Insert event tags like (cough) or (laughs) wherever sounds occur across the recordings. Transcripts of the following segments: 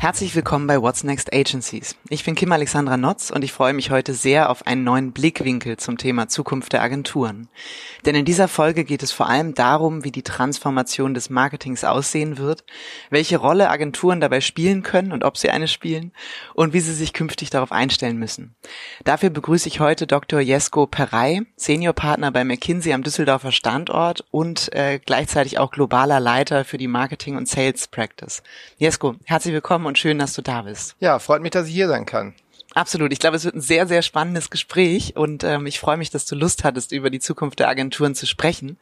Herzlich willkommen bei What's Next Agencies. Ich bin Kim Alexandra Notz und ich freue mich heute sehr auf einen neuen Blickwinkel zum Thema Zukunft der Agenturen. Denn in dieser Folge geht es vor allem darum, wie die Transformation des Marketings aussehen wird, welche Rolle Agenturen dabei spielen können und ob sie eine spielen und wie sie sich künftig darauf einstellen müssen. Dafür begrüße ich heute Dr. Jesko Perey, Seniorpartner bei McKinsey am Düsseldorfer Standort und äh, gleichzeitig auch globaler Leiter für die Marketing und Sales Practice. Jesko, herzlich willkommen und schön, dass du da bist. Ja, freut mich, dass ich hier sein kann. Absolut. Ich glaube, es wird ein sehr, sehr spannendes Gespräch und ähm, ich freue mich, dass du Lust hattest, über die Zukunft der Agenturen zu sprechen.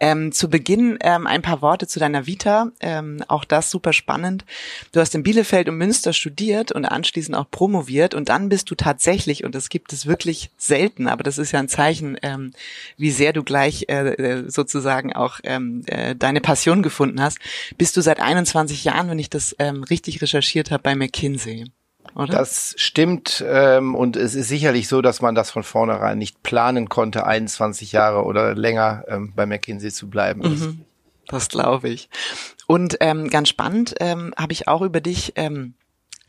Ähm, zu Beginn ähm, ein paar Worte zu deiner Vita. Ähm, auch das super spannend. Du hast in Bielefeld und Münster studiert und anschließend auch promoviert und dann bist du tatsächlich, und das gibt es wirklich selten, aber das ist ja ein Zeichen, ähm, wie sehr du gleich äh, äh sozusagen auch ähm, äh, deine Passion gefunden hast, bist du seit 21 Jahren, wenn ich das ähm, richtig recherchiert habe, bei McKinsey. Oder? Das stimmt ähm, und es ist sicherlich so, dass man das von vornherein nicht planen konnte, 21 Jahre oder länger ähm, bei McKinsey zu bleiben. Mhm, das glaube ich. Und ähm, ganz spannend ähm, habe ich auch über dich ähm,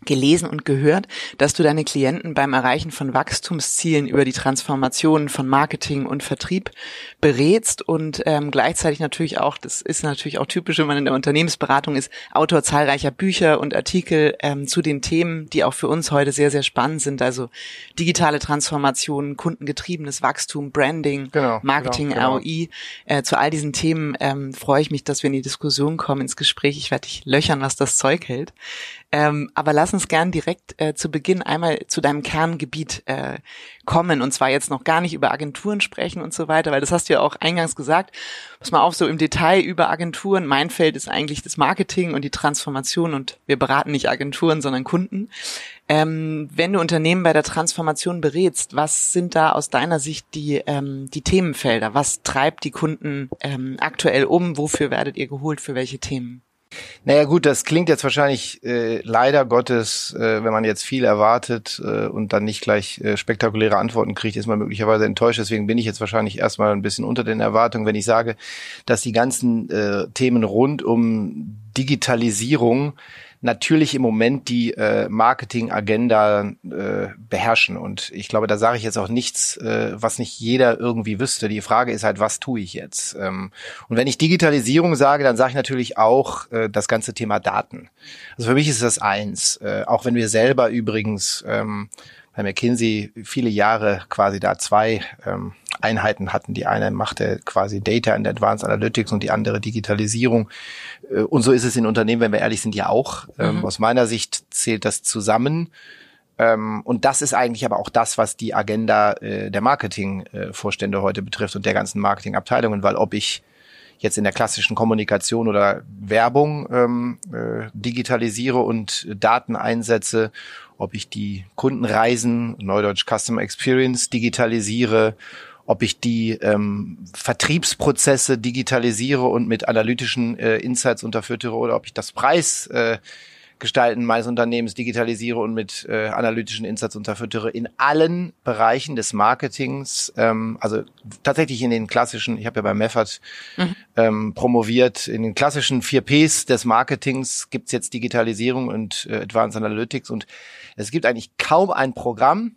gelesen und gehört, dass du deine Klienten beim Erreichen von Wachstumszielen über die Transformation von Marketing und Vertrieb berätst und ähm, gleichzeitig natürlich auch, das ist natürlich auch typisch, wenn man in der Unternehmensberatung ist, Autor zahlreicher Bücher und Artikel ähm, zu den Themen, die auch für uns heute sehr, sehr spannend sind, also digitale Transformation, kundengetriebenes Wachstum, Branding, genau, Marketing, genau, genau. ROI. Äh, zu all diesen Themen ähm, freue ich mich, dass wir in die Diskussion kommen, ins Gespräch. Ich werde dich löchern, was das Zeug hält. Ähm, aber lass uns gern direkt äh, zu Beginn einmal zu deinem Kerngebiet äh, kommen und zwar jetzt noch gar nicht über Agenturen sprechen und so weiter, weil das hast du ja auch eingangs gesagt. Pass mal auf, so im Detail über Agenturen. Mein Feld ist eigentlich das Marketing und die Transformation und wir beraten nicht Agenturen, sondern Kunden. Ähm, wenn du Unternehmen bei der Transformation berätst, was sind da aus deiner Sicht die, ähm, die Themenfelder? Was treibt die Kunden ähm, aktuell um? Wofür werdet ihr geholt? Für welche Themen? Naja gut, das klingt jetzt wahrscheinlich äh, leider Gottes, äh, wenn man jetzt viel erwartet äh, und dann nicht gleich äh, spektakuläre Antworten kriegt, ist man möglicherweise enttäuscht. Deswegen bin ich jetzt wahrscheinlich erstmal ein bisschen unter den Erwartungen, wenn ich sage, dass die ganzen äh, Themen rund um Digitalisierung natürlich im Moment die äh, Marketing-Agenda äh, beherrschen. Und ich glaube, da sage ich jetzt auch nichts, äh, was nicht jeder irgendwie wüsste. Die Frage ist halt, was tue ich jetzt? Ähm, und wenn ich Digitalisierung sage, dann sage ich natürlich auch äh, das ganze Thema Daten. Also für mich ist das eins. Äh, auch wenn wir selber übrigens ähm, bei McKinsey viele Jahre quasi da zwei ähm, Einheiten hatten. Die eine machte quasi Data and Advanced Analytics und die andere Digitalisierung. Äh, und so ist es in Unternehmen, wenn wir ehrlich sind, ja auch. Ähm, mhm. Aus meiner Sicht zählt das zusammen. Ähm, und das ist eigentlich aber auch das, was die Agenda äh, der Marketingvorstände heute betrifft und der ganzen Marketingabteilungen, weil ob ich jetzt in der klassischen Kommunikation oder Werbung ähm, äh, digitalisiere und Daten einsetze, ob ich die Kundenreisen, Neudeutsch Customer Experience digitalisiere ob ich die ähm, Vertriebsprozesse digitalisiere und mit analytischen äh, Insights unterfüttere oder ob ich das Preis äh, Gestalten meines Unternehmens digitalisiere und mit äh, analytischen Insights unterfüttere in allen Bereichen des Marketings, ähm, also tatsächlich in den klassischen, ich habe ja bei Meffert mhm. ähm, promoviert, in den klassischen vier Ps des Marketings gibt's jetzt Digitalisierung und äh, Advanced Analytics und es gibt eigentlich kaum ein Programm,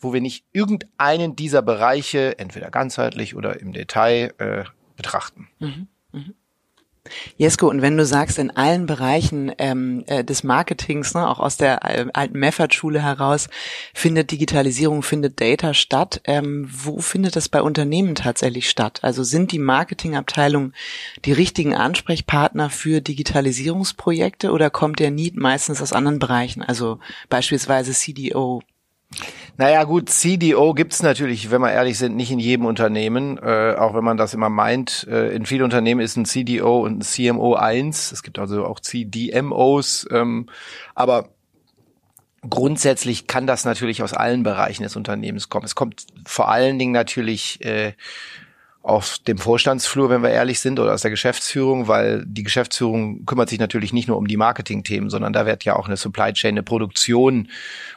wo wir nicht irgendeinen dieser Bereiche entweder ganzheitlich oder im Detail äh, betrachten. Mhm. Mhm. Jesko, und wenn du sagst, in allen Bereichen ähm, äh, des Marketings, ne, auch aus der äh, alten Meffert-Schule heraus, findet Digitalisierung, findet Data statt. Ähm, wo findet das bei Unternehmen tatsächlich statt? Also sind die Marketingabteilungen die richtigen Ansprechpartner für Digitalisierungsprojekte oder kommt der Need meistens aus anderen Bereichen? Also beispielsweise CDO, naja gut, CDO gibt's natürlich, wenn wir ehrlich sind, nicht in jedem Unternehmen, äh, auch wenn man das immer meint. Äh, in vielen Unternehmen ist ein CDO und ein CMO eins. Es gibt also auch CDMOs, ähm, aber grundsätzlich kann das natürlich aus allen Bereichen des Unternehmens kommen. Es kommt vor allen Dingen natürlich äh, auf dem Vorstandsflur, wenn wir ehrlich sind, oder aus der Geschäftsführung, weil die Geschäftsführung kümmert sich natürlich nicht nur um die Marketingthemen, sondern da wird ja auch eine Supply Chain, eine Produktion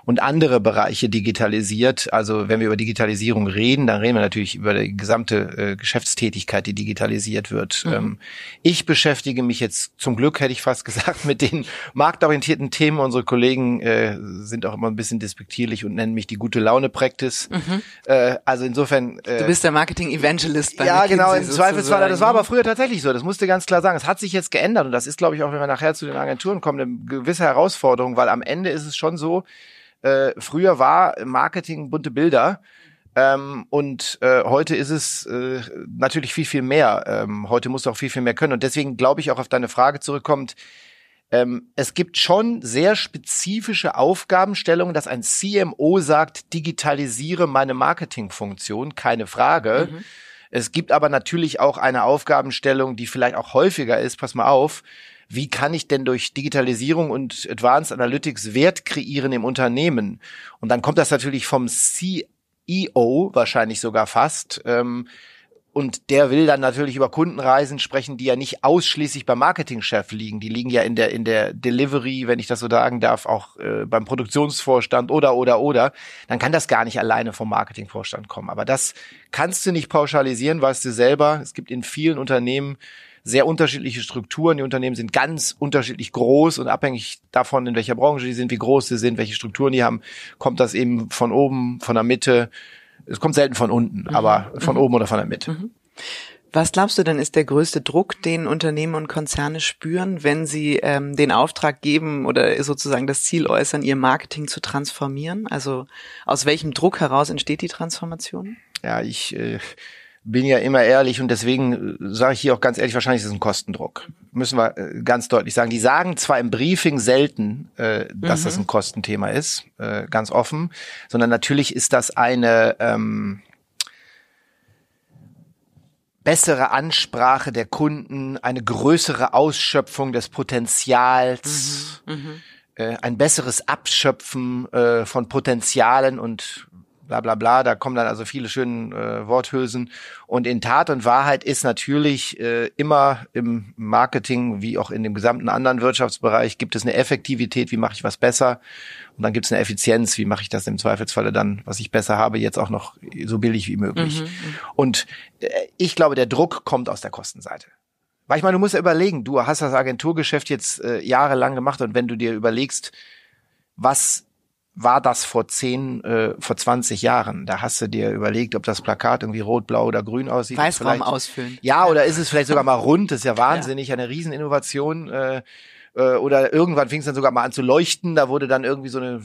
und andere Bereiche digitalisiert. Also wenn wir über Digitalisierung reden, dann reden wir natürlich über die gesamte äh, Geschäftstätigkeit, die digitalisiert wird. Mhm. Ähm, ich beschäftige mich jetzt zum Glück, hätte ich fast (laughs) gesagt, mit den marktorientierten Themen. Unsere Kollegen äh, sind auch immer ein bisschen despektierlich und nennen mich die gute Laune Practice. Mhm. Äh, also insofern. Äh, du bist der Marketing Evangelist bei Ja, genau, im Zweifelsfall. Das war aber früher tatsächlich so. Das musste ganz klar sagen. Es hat sich jetzt geändert und das ist, glaube ich, auch wenn wir nachher zu den Agenturen kommen, eine gewisse Herausforderung, weil am Ende ist es schon so, äh, früher war Marketing bunte Bilder. Ähm, und äh, heute ist es äh, natürlich viel, viel mehr. Ähm, heute musst du auch viel, viel mehr können. Und deswegen glaube ich auch auf deine Frage zurückkommt, ähm, es gibt schon sehr spezifische Aufgabenstellungen, dass ein CMO sagt, digitalisiere meine Marketingfunktion, keine Frage. Mhm. Es gibt aber natürlich auch eine Aufgabenstellung, die vielleicht auch häufiger ist, pass mal auf, wie kann ich denn durch Digitalisierung und Advanced Analytics Wert kreieren im Unternehmen? Und dann kommt das natürlich vom CEO wahrscheinlich sogar fast. Ähm, und der will dann natürlich über Kundenreisen sprechen, die ja nicht ausschließlich beim Marketingchef liegen. Die liegen ja in der, in der Delivery, wenn ich das so sagen darf, auch äh, beim Produktionsvorstand oder, oder, oder. Dann kann das gar nicht alleine vom Marketingvorstand kommen. Aber das kannst du nicht pauschalisieren, weißt du selber. Es gibt in vielen Unternehmen sehr unterschiedliche Strukturen. Die Unternehmen sind ganz unterschiedlich groß und abhängig davon, in welcher Branche die sind, wie groß sie sind, welche Strukturen die haben, kommt das eben von oben, von der Mitte es kommt selten von unten, mhm. aber von mhm. oben oder von der Mitte. Mhm. Was glaubst du denn ist der größte Druck, den Unternehmen und Konzerne spüren, wenn sie ähm, den Auftrag geben oder sozusagen das Ziel äußern, ihr Marketing zu transformieren? Also aus welchem Druck heraus entsteht die Transformation? Ja, ich äh, bin ja immer ehrlich und deswegen äh, sage ich hier auch ganz ehrlich, wahrscheinlich ist es ein Kostendruck. Müssen wir äh, ganz deutlich sagen. Die sagen zwar im Briefing selten, äh, dass mhm. das ein Kostenthema ist, äh, ganz offen, sondern natürlich ist das eine ähm, bessere Ansprache der Kunden, eine größere Ausschöpfung des Potenzials, mhm. Mhm. Äh, ein besseres Abschöpfen äh, von Potenzialen und bla bla bla, da kommen dann also viele schöne äh, Worthülsen. Und in Tat und Wahrheit ist natürlich äh, immer im Marketing, wie auch in dem gesamten anderen Wirtschaftsbereich, gibt es eine Effektivität, wie mache ich was besser. Und dann gibt es eine Effizienz, wie mache ich das im Zweifelsfalle dann, was ich besser habe, jetzt auch noch so billig wie möglich. Mhm, mhm. und äh, ich glaube, der Druck kommt aus der Kostenseite. Weil ich meine, du musst ja überlegen, du hast das Agenturgeschäft jetzt äh, jahrelang gemacht und wenn du dir überlegst, was war das vor zehn, äh, vor 20 Jahren. Da hast du dir überlegt, ob das Plakat irgendwie rot, blau oder grün aussieht. Weißraum ausfüllen. Ja, oder ist es vielleicht sogar mal rund? Das ist (laughs) ja wahnsinnig, ja. eine Rieseninnovation. Äh, äh, oder irgendwann fing es dann sogar mal an zu leuchten. Da wurde dann irgendwie so eine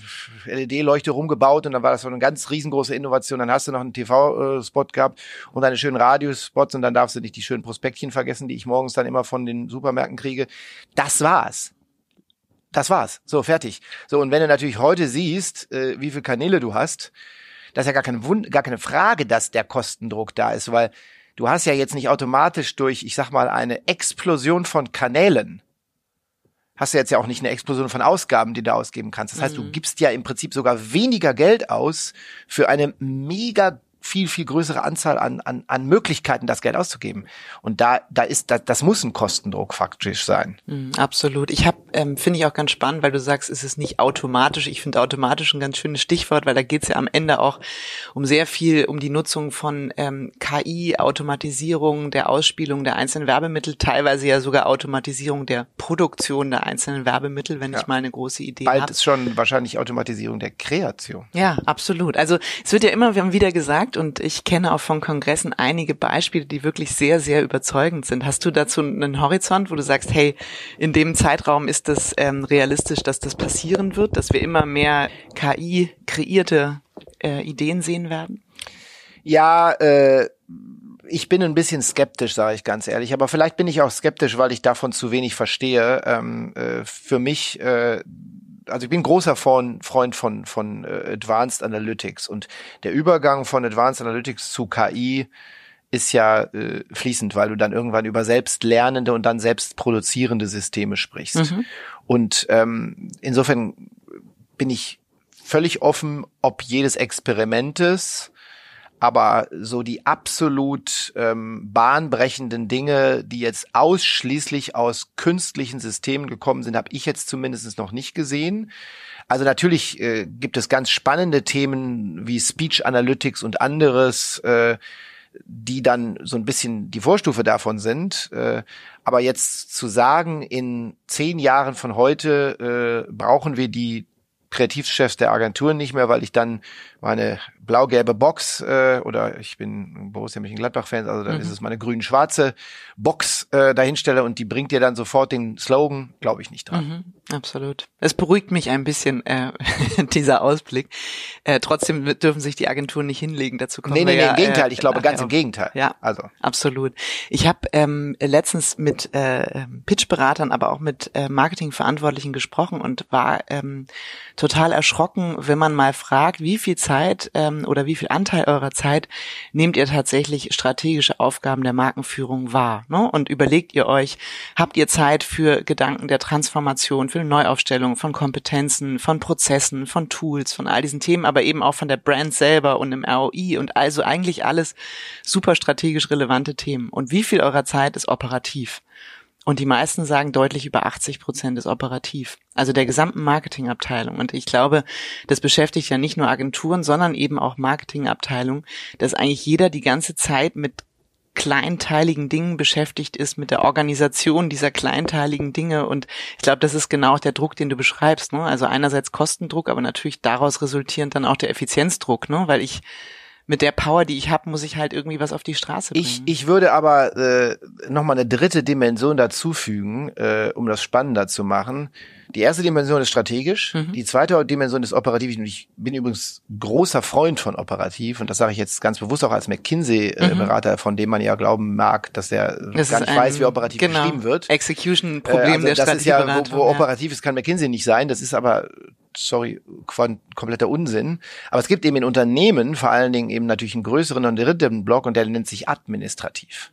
LED-Leuchte rumgebaut und dann war das so eine ganz riesengroße Innovation. Dann hast du noch einen TV-Spot gehabt und deine schönen Radiospots und dann darfst du nicht die schönen Prospektchen vergessen, die ich morgens dann immer von den Supermärkten kriege. Das war's. Das war's. So, fertig. So, und wenn du natürlich heute siehst, äh, wie viele Kanäle du hast, das ist ja gar keine, Wund gar keine Frage, dass der Kostendruck da ist, weil du hast ja jetzt nicht automatisch durch, ich sag mal, eine Explosion von Kanälen, hast du jetzt ja auch nicht eine Explosion von Ausgaben, die du ausgeben kannst. Das heißt, mhm. du gibst ja im Prinzip sogar weniger Geld aus für eine mega viel, viel größere Anzahl an, an, an Möglichkeiten, das Geld auszugeben. Und da, da ist, da, das muss ein Kostendruck faktisch sein. Mm, absolut. Ich habe, ähm, finde ich auch ganz spannend, weil du sagst, es ist nicht automatisch. Ich finde automatisch ein ganz schönes Stichwort, weil da geht es ja am Ende auch um sehr viel, um die Nutzung von ähm, KI, Automatisierung der Ausspielung der einzelnen Werbemittel, teilweise ja sogar Automatisierung der Produktion der einzelnen Werbemittel, wenn ja. ich mal eine große Idee habe. Bald ist schon wahrscheinlich Automatisierung der Kreation. Ja, absolut. Also es wird ja immer wieder gesagt, und ich kenne auch von Kongressen einige Beispiele, die wirklich sehr, sehr überzeugend sind. Hast du dazu einen Horizont, wo du sagst, hey, in dem Zeitraum ist das ähm, realistisch, dass das passieren wird, dass wir immer mehr KI-kreierte äh, Ideen sehen werden? Ja, äh, ich bin ein bisschen skeptisch, sage ich ganz ehrlich. Aber vielleicht bin ich auch skeptisch, weil ich davon zu wenig verstehe. Ähm, äh, für mich äh, also ich bin großer Freund von, von äh, Advanced Analytics und der Übergang von Advanced Analytics zu KI ist ja äh, fließend, weil du dann irgendwann über selbstlernende und dann selbst produzierende Systeme sprichst. Mhm. Und ähm, insofern bin ich völlig offen, ob jedes Experimentes aber so die absolut ähm, bahnbrechenden Dinge, die jetzt ausschließlich aus künstlichen Systemen gekommen sind, habe ich jetzt zumindest noch nicht gesehen. Also natürlich äh, gibt es ganz spannende Themen wie Speech Analytics und anderes, äh, die dann so ein bisschen die Vorstufe davon sind. Äh, aber jetzt zu sagen, in zehn Jahren von heute äh, brauchen wir die Kreativchefs der Agenturen nicht mehr, weil ich dann meine blau-gelbe Box äh, oder ich bin Borussia Mönchengladbach-Fan, also dann mhm. ist es meine grün-schwarze Box äh, dahinstelle und die bringt dir dann sofort den Slogan, glaube ich nicht dran. Mhm, absolut. Es beruhigt mich ein bisschen, äh, (laughs) dieser Ausblick. Äh, trotzdem dürfen sich die Agenturen nicht hinlegen, dazu kommen nee, nee, nee, ja, im Gegenteil, äh, ich glaube ganz im. Gegenteil. Ja, also absolut. Ich habe ähm, letztens mit äh, Pitchberatern, aber auch mit äh, Marketingverantwortlichen gesprochen und war ähm, total erschrocken, wenn man mal fragt, wie viel Zeit ähm, oder wie viel Anteil eurer Zeit nehmt ihr tatsächlich strategische Aufgaben der Markenführung wahr? Ne? Und überlegt ihr euch, habt ihr Zeit für Gedanken der Transformation, für eine Neuaufstellung von Kompetenzen, von Prozessen, von Tools, von all diesen Themen, aber eben auch von der Brand selber und im ROI und also eigentlich alles super strategisch relevante Themen. Und wie viel eurer Zeit ist operativ? Und die meisten sagen deutlich über 80 Prozent ist operativ. Also der gesamten Marketingabteilung. Und ich glaube, das beschäftigt ja nicht nur Agenturen, sondern eben auch Marketingabteilungen, dass eigentlich jeder die ganze Zeit mit kleinteiligen Dingen beschäftigt ist, mit der Organisation dieser kleinteiligen Dinge. Und ich glaube, das ist genau der Druck, den du beschreibst. Ne? Also einerseits Kostendruck, aber natürlich daraus resultierend dann auch der Effizienzdruck, ne? weil ich mit der Power, die ich habe, muss ich halt irgendwie was auf die Straße bringen. Ich, ich würde aber äh, nochmal eine dritte Dimension dazufügen, äh, um das spannender zu machen. Die erste Dimension ist strategisch, mhm. die zweite Dimension ist operativ. Und ich bin übrigens großer Freund von operativ und das sage ich jetzt ganz bewusst auch als McKinsey-Berater, mhm. von dem man ja glauben mag, dass der das gar nicht weiß, wie operativ genau, beschrieben wird. Execution-Problem äh, also der das ist ja, wo, wo operativ ist, kann McKinsey nicht sein. Das ist aber sorry, kompletter Unsinn. Aber es gibt eben in Unternehmen vor allen Dingen eben natürlich einen größeren und dritten Block und der nennt sich administrativ.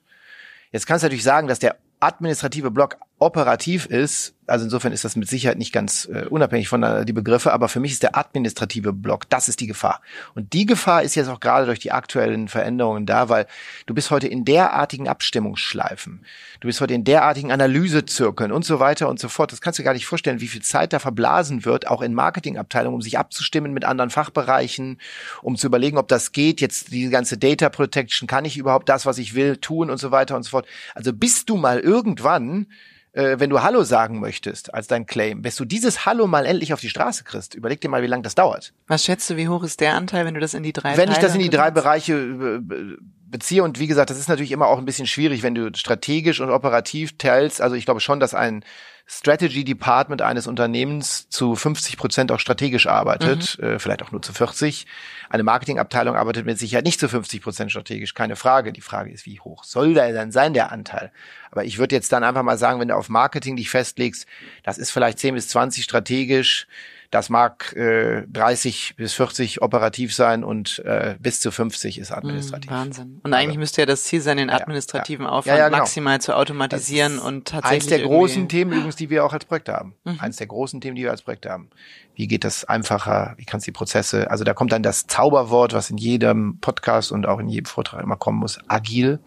Jetzt kannst du natürlich sagen, dass der administrative Block operativ ist, also insofern ist das mit Sicherheit nicht ganz äh, unabhängig von äh, die Begriffe, aber für mich ist der administrative Block, das ist die Gefahr. Und die Gefahr ist jetzt auch gerade durch die aktuellen Veränderungen da, weil du bist heute in derartigen Abstimmungsschleifen, du bist heute in derartigen Analysezirkeln und so weiter und so fort. Das kannst du gar nicht vorstellen, wie viel Zeit da verblasen wird, auch in Marketingabteilungen, um sich abzustimmen mit anderen Fachbereichen, um zu überlegen, ob das geht. Jetzt die ganze Data Protection, kann ich überhaupt das, was ich will, tun und so weiter und so fort. Also bist du mal irgendwann äh, wenn du Hallo sagen möchtest als dein Claim, bis du dieses Hallo mal endlich auf die Straße kriegst, überleg dir mal, wie lange das dauert. Was schätzt du, wie hoch ist der Anteil, wenn du das in die drei Wenn ich Teile das in die drei? Bereiche äh, beziehe und wie gesagt, das ist natürlich immer auch ein bisschen schwierig, wenn du strategisch und operativ teilst. Also ich glaube schon, dass ein Strategy Department eines Unternehmens zu 50 Prozent auch strategisch arbeitet, äh, vielleicht auch nur zu 40. Eine Marketingabteilung arbeitet mit Sicherheit nicht zu 50 Prozent strategisch, keine Frage. Die Frage ist, wie hoch soll der dann sein, der Anteil? Aber ich würde jetzt dann einfach mal sagen, wenn du auf Marketing dich festlegst, das ist vielleicht 10 bis 20 strategisch, das mag äh, 30 bis 40 operativ sein und äh, bis zu 50 ist administrativ. Hm, Wahnsinn. Und eigentlich müsste ja das Ziel sein, den Ja, ja. administrativen Ja, Aufwand ja, genau. maximal zu automatisieren und tatsächlich Eins der großen Themen übrigens, die wir auch als Projekt haben. Mhm. Eins der großen Themen, die wir als Projekt haben. Wie geht das einfacher? Wie kannst du die Prozesse? Also da kommt dann das Zauberwort, was in jedem Podcast und auch in jedem Vortrag immer kommen muss. Agil.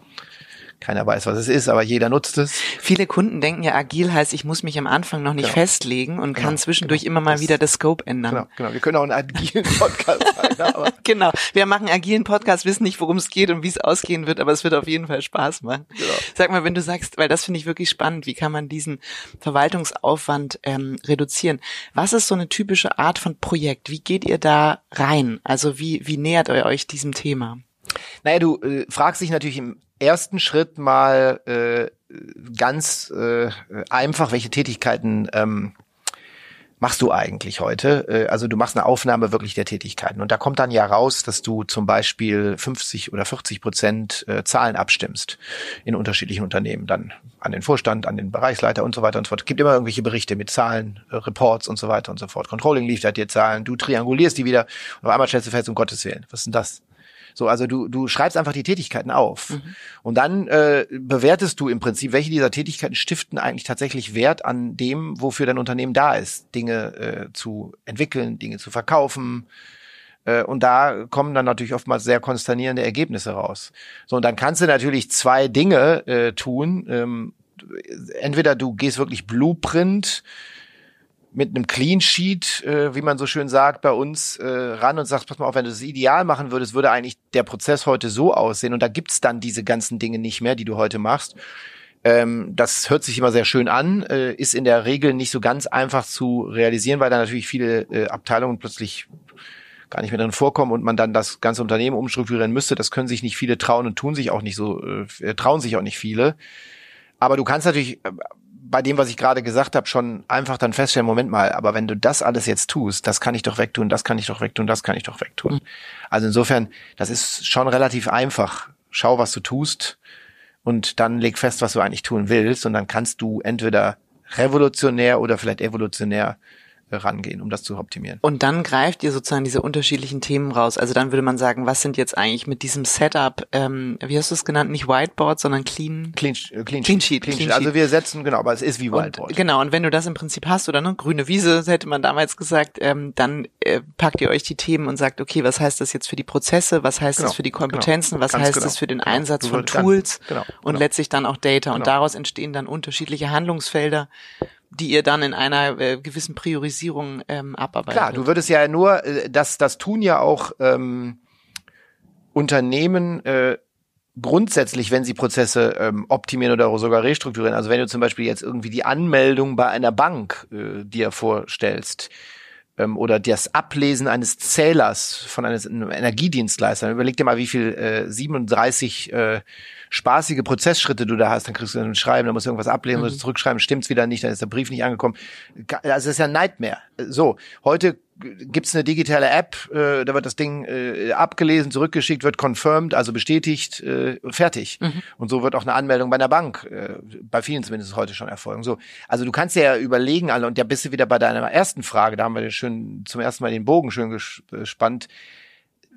Keiner weiß, was es ist, aber jeder nutzt es. Viele Kunden denken ja, agil heißt, ich muss mich am Anfang noch nicht Genau. festlegen und Genau, kann zwischendurch genau. immer mal Das- wieder das Scope ändern. Genau, genau. Wir können auch einen agilen Podcast (laughs) sein, Genau. Wir machen agilen Podcast, wissen nicht, worum es geht und wie es ausgehen wird, aber es wird auf jeden Fall Spaß machen. Genau. Sag mal, wenn du sagst, weil das finde ich wirklich spannend, wie kann man diesen Verwaltungsaufwand ähm, reduzieren? Was ist so eine typische Art von Projekt? Wie geht ihr da rein? Also wie, wie nähert ihr euch diesem Thema? Naja, du äh, fragst dich natürlich im ersten Schritt mal äh, ganz äh, einfach, welche Tätigkeiten ähm, machst du eigentlich heute? Äh, also du machst eine Aufnahme wirklich der Tätigkeiten und da kommt dann ja raus, dass du zum Beispiel 50 oder 40 Prozent äh, Zahlen abstimmst in unterschiedlichen Unternehmen, dann an den Vorstand, an den Bereichsleiter und so weiter und so fort. Es gibt immer irgendwelche Berichte mit Zahlen, äh, Reports und so weiter und so fort. Controlling liefert dir Zahlen, du triangulierst die wieder und auf einmal stellst du fest, um Gottes Willen, was ist denn das? So, also du, du schreibst einfach die Tätigkeiten auf. Und dann äh, bewertest du im Prinzip, welche dieser Tätigkeiten stiften eigentlich tatsächlich Wert an dem, wofür dein Unternehmen da ist. Dinge äh, zu entwickeln, Dinge zu verkaufen, Äh, und da kommen dann natürlich oftmals sehr konsternierende Ergebnisse raus. So, und dann kannst du natürlich zwei Dinge äh, tun. Ähm, entweder du gehst wirklich Blueprint mit einem Clean Sheet, äh, wie man so schön sagt, bei uns äh, ran und sagst, pass mal auf, wenn du das ideal machen würdest, würde eigentlich der Prozess heute so aussehen und da gibt's dann diese ganzen Dinge nicht mehr, die du heute machst. Ähm, das hört sich immer sehr schön an, äh, ist in der Regel nicht so ganz einfach zu realisieren, weil da natürlich viele äh, Abteilungen plötzlich gar nicht mehr drin vorkommen und man dann das ganze Unternehmen umstrukturieren müsste. Das können sich nicht viele trauen und tun sich auch nicht so, äh, trauen sich auch nicht viele. Aber du kannst natürlich äh, bei dem, was ich gerade gesagt habe, schon einfach dann feststellen, Moment mal, aber wenn du das alles jetzt tust, das kann ich doch wegtun, das kann ich doch wegtun, das kann ich doch wegtun. Mhm. Also insofern, das ist schon relativ einfach. Schau, was du tust und dann leg fest, was du eigentlich tun willst und dann kannst du entweder revolutionär oder vielleicht evolutionär rangehen, um das zu optimieren. Und dann greift ihr sozusagen diese unterschiedlichen Themen raus. Also dann würde man sagen, was sind jetzt eigentlich mit diesem Setup, ähm, wie hast du es genannt, nicht Whiteboard, sondern Clean Clean, äh, clean, clean, Sheet, clean, Sheet. Also wir setzen, genau, aber es ist wie Whiteboard. Und, genau, und wenn du das im Prinzip hast, oder ne, grüne Wiese, hätte man damals gesagt, ähm, dann äh, packt ihr euch die Themen und sagt, okay, was heißt das jetzt für die Prozesse, was heißt genau, das für die Kompetenzen, genau, was heißt genau, das für den genau. Einsatz von Tools dann, genau, und genau. letztlich dann auch Data. Und genau. daraus entstehen dann unterschiedliche Handlungsfelder, die ihr dann in einer äh, gewissen Priorisierung ähm, abarbeitet. Klar, du würdest ja nur, äh, das, das tun ja auch ähm, Unternehmen äh, grundsätzlich, wenn sie Prozesse ähm, optimieren oder sogar restrukturieren. Also wenn du zum Beispiel jetzt irgendwie die Anmeldung bei einer Bank äh, dir vorstellst, ähm, oder das Ablesen eines Zählers von einem Energiedienstleister. Überleg dir mal, wie viel äh, 37 äh, spaßige Prozessschritte du da hast, dann kriegst du ein Schreiben, dann musst du irgendwas ablehnen, mhm. musst du zurückschreiben, stimmt's wieder nicht, dann ist der Brief nicht angekommen. Also das ist ja ein Nightmare. So, heute gibt's eine digitale App, äh, da wird das Ding äh, abgelesen, zurückgeschickt, wird confirmed, also bestätigt, äh, fertig. Mhm. Und so wird auch eine Anmeldung bei einer Bank, äh, bei vielen zumindest heute schon erfolgen. So, also du kannst ja überlegen, alle, und da bist du wieder bei deiner ersten Frage, da haben wir schön zum ersten Mal den Bogen schön gespannt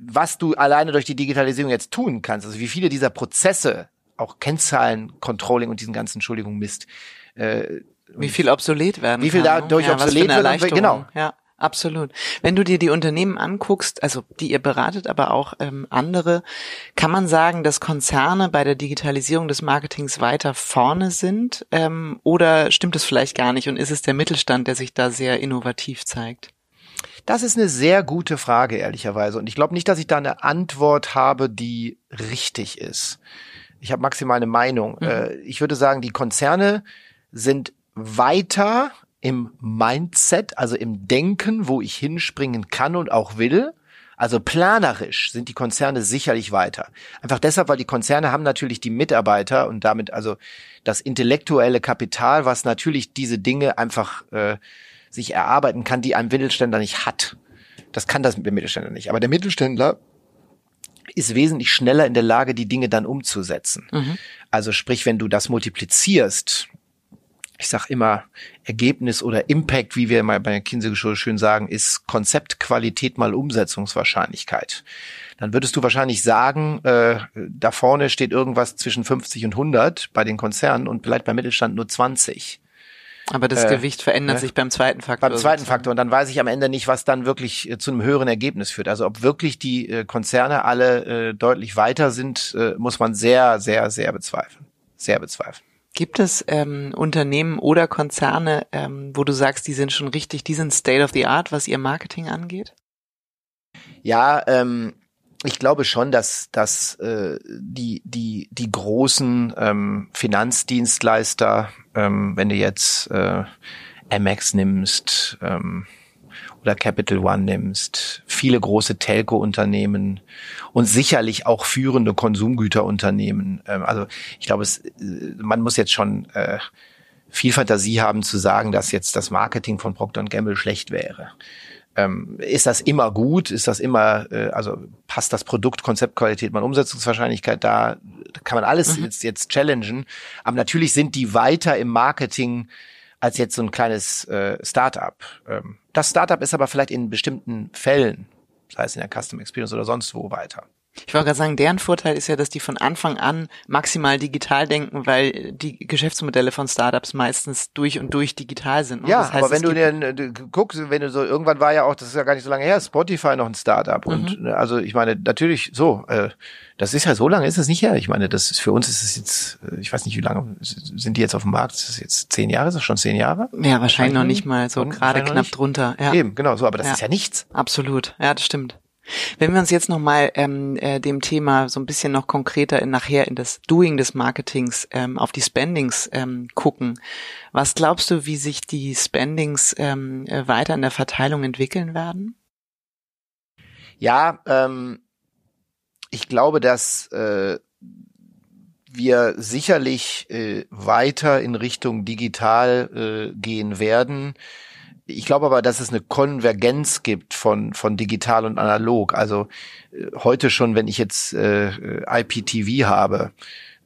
was du alleine durch die Digitalisierung jetzt tun kannst, also wie viele dieser Prozesse, auch Kennzahlen, Controlling und diesen ganzen, Entschuldigung, Mist, äh, wie viel obsolet werden Wie viel kann, dadurch ja, obsolet wird, genau. Ja. Absolut. Wenn du dir die Unternehmen anguckst, also die ihr beratet, aber auch ähm, andere, kann man sagen, dass Konzerne bei der Digitalisierung des Marketings weiter vorne sind? Ähm, oder stimmt es vielleicht gar nicht und ist es der Mittelstand, der sich da sehr innovativ zeigt? Das ist eine sehr gute Frage, ehrlicherweise. Und ich glaube nicht, dass ich da eine Antwort habe, die richtig ist. Ich habe maximal eine Meinung. Mhm. Äh, ich würde sagen, die Konzerne sind weiter im Mindset, also im Denken, wo ich hinspringen kann und auch will. Also planerisch sind die Konzerne sicherlich weiter. Einfach deshalb, weil die Konzerne haben natürlich die Mitarbeiter und damit also das intellektuelle Kapital, was natürlich diese Dinge einfach äh, sich erarbeiten kann, die ein Mittelständler nicht hat. Das kann das der Mittelständler nicht. Aber der Mittelständler ist wesentlich schneller in der Lage, die Dinge dann umzusetzen. Mhm. Also sprich, wenn du das multiplizierst, ich sag immer, Ergebnis oder Impact, wie wir mal bei der Kinsey schön sagen, ist Konzeptqualität mal Umsetzungswahrscheinlichkeit. Dann würdest du wahrscheinlich sagen, äh, da vorne steht irgendwas zwischen 50 und 100 bei den Konzernen und bleibt beim Mittelstand nur 20. Aber das äh, Gewicht verändert ne? sich beim zweiten Faktor. Beim zweiten Faktor. Und dann weiß ich am Ende nicht, was dann wirklich äh, zu einem höheren Ergebnis führt. Also ob wirklich die äh, Konzerne alle äh, deutlich weiter sind, äh, muss man sehr, sehr, sehr bezweifeln. Sehr bezweifeln. Gibt es ähm, Unternehmen oder Konzerne, ähm, wo du sagst, die sind schon richtig, die sind State of the Art, was ihr Marketing angeht? Ja, ähm, ich glaube schon, dass, dass äh, die, die, die großen ähm, Finanzdienstleister, ähm, wenn du jetzt äh, Amex nimmst ähm, oder Capital One nimmst, viele große Telco-Unternehmen und sicherlich auch führende Konsumgüterunternehmen. Ähm, also ich glaube, es, äh, man muss jetzt schon äh, viel Fantasie haben zu sagen, dass jetzt das Marketing von Procter Gamble schlecht wäre ähm, ist das immer gut? Ist das immer, äh, also passt das Produkt, Konzeptqualität, meine Umsetzungswahrscheinlichkeit da? Da kann man alles mhm. jetzt, jetzt challengen. Aber natürlich sind die weiter im Marketing als jetzt so ein kleines äh, Startup. Ähm, das Startup ist aber vielleicht in bestimmten Fällen, sei es in der Custom Experience oder sonst wo weiter. Ich wollte gerade sagen, deren Vorteil ist ja, dass die von Anfang an maximal digital denken, weil die Geschäftsmodelle von Startups meistens durch und durch digital sind. Ja, das heißt, aber wenn du dir guckst, wenn du so, irgendwann war ja auch, das ist ja gar nicht so lange her, Spotify noch ein Startup. Mhm. Und ne, also ich meine, natürlich so, äh, das ist ja so lange ist es nicht her. Ich meine, das ist für uns ist es jetzt, äh, ich weiß nicht, wie lange sind die jetzt auf dem Markt? Ist das jetzt zehn Jahre? Ist das schon zehn Jahre? Ja, wahrscheinlich noch nicht mal so gerade knapp drunter. Ja. Eben, genau so, aber das ja. ist ja nichts. Absolut, ja, das stimmt. Wenn wir uns jetzt nochmal ähm, äh, dem Thema so ein bisschen noch konkreter in, nachher in das Doing des Marketings ähm, auf die Spendings ähm, gucken, was glaubst du, wie sich die Spendings ähm, äh, weiter in der Verteilung entwickeln werden? Ja, ähm, ich glaube, dass äh, wir sicherlich äh, weiter in Richtung digital äh, gehen werden. Ich glaube aber, dass es eine Konvergenz gibt von, von digital und analog. Also äh, heute schon, wenn ich jetzt äh, IPTV habe,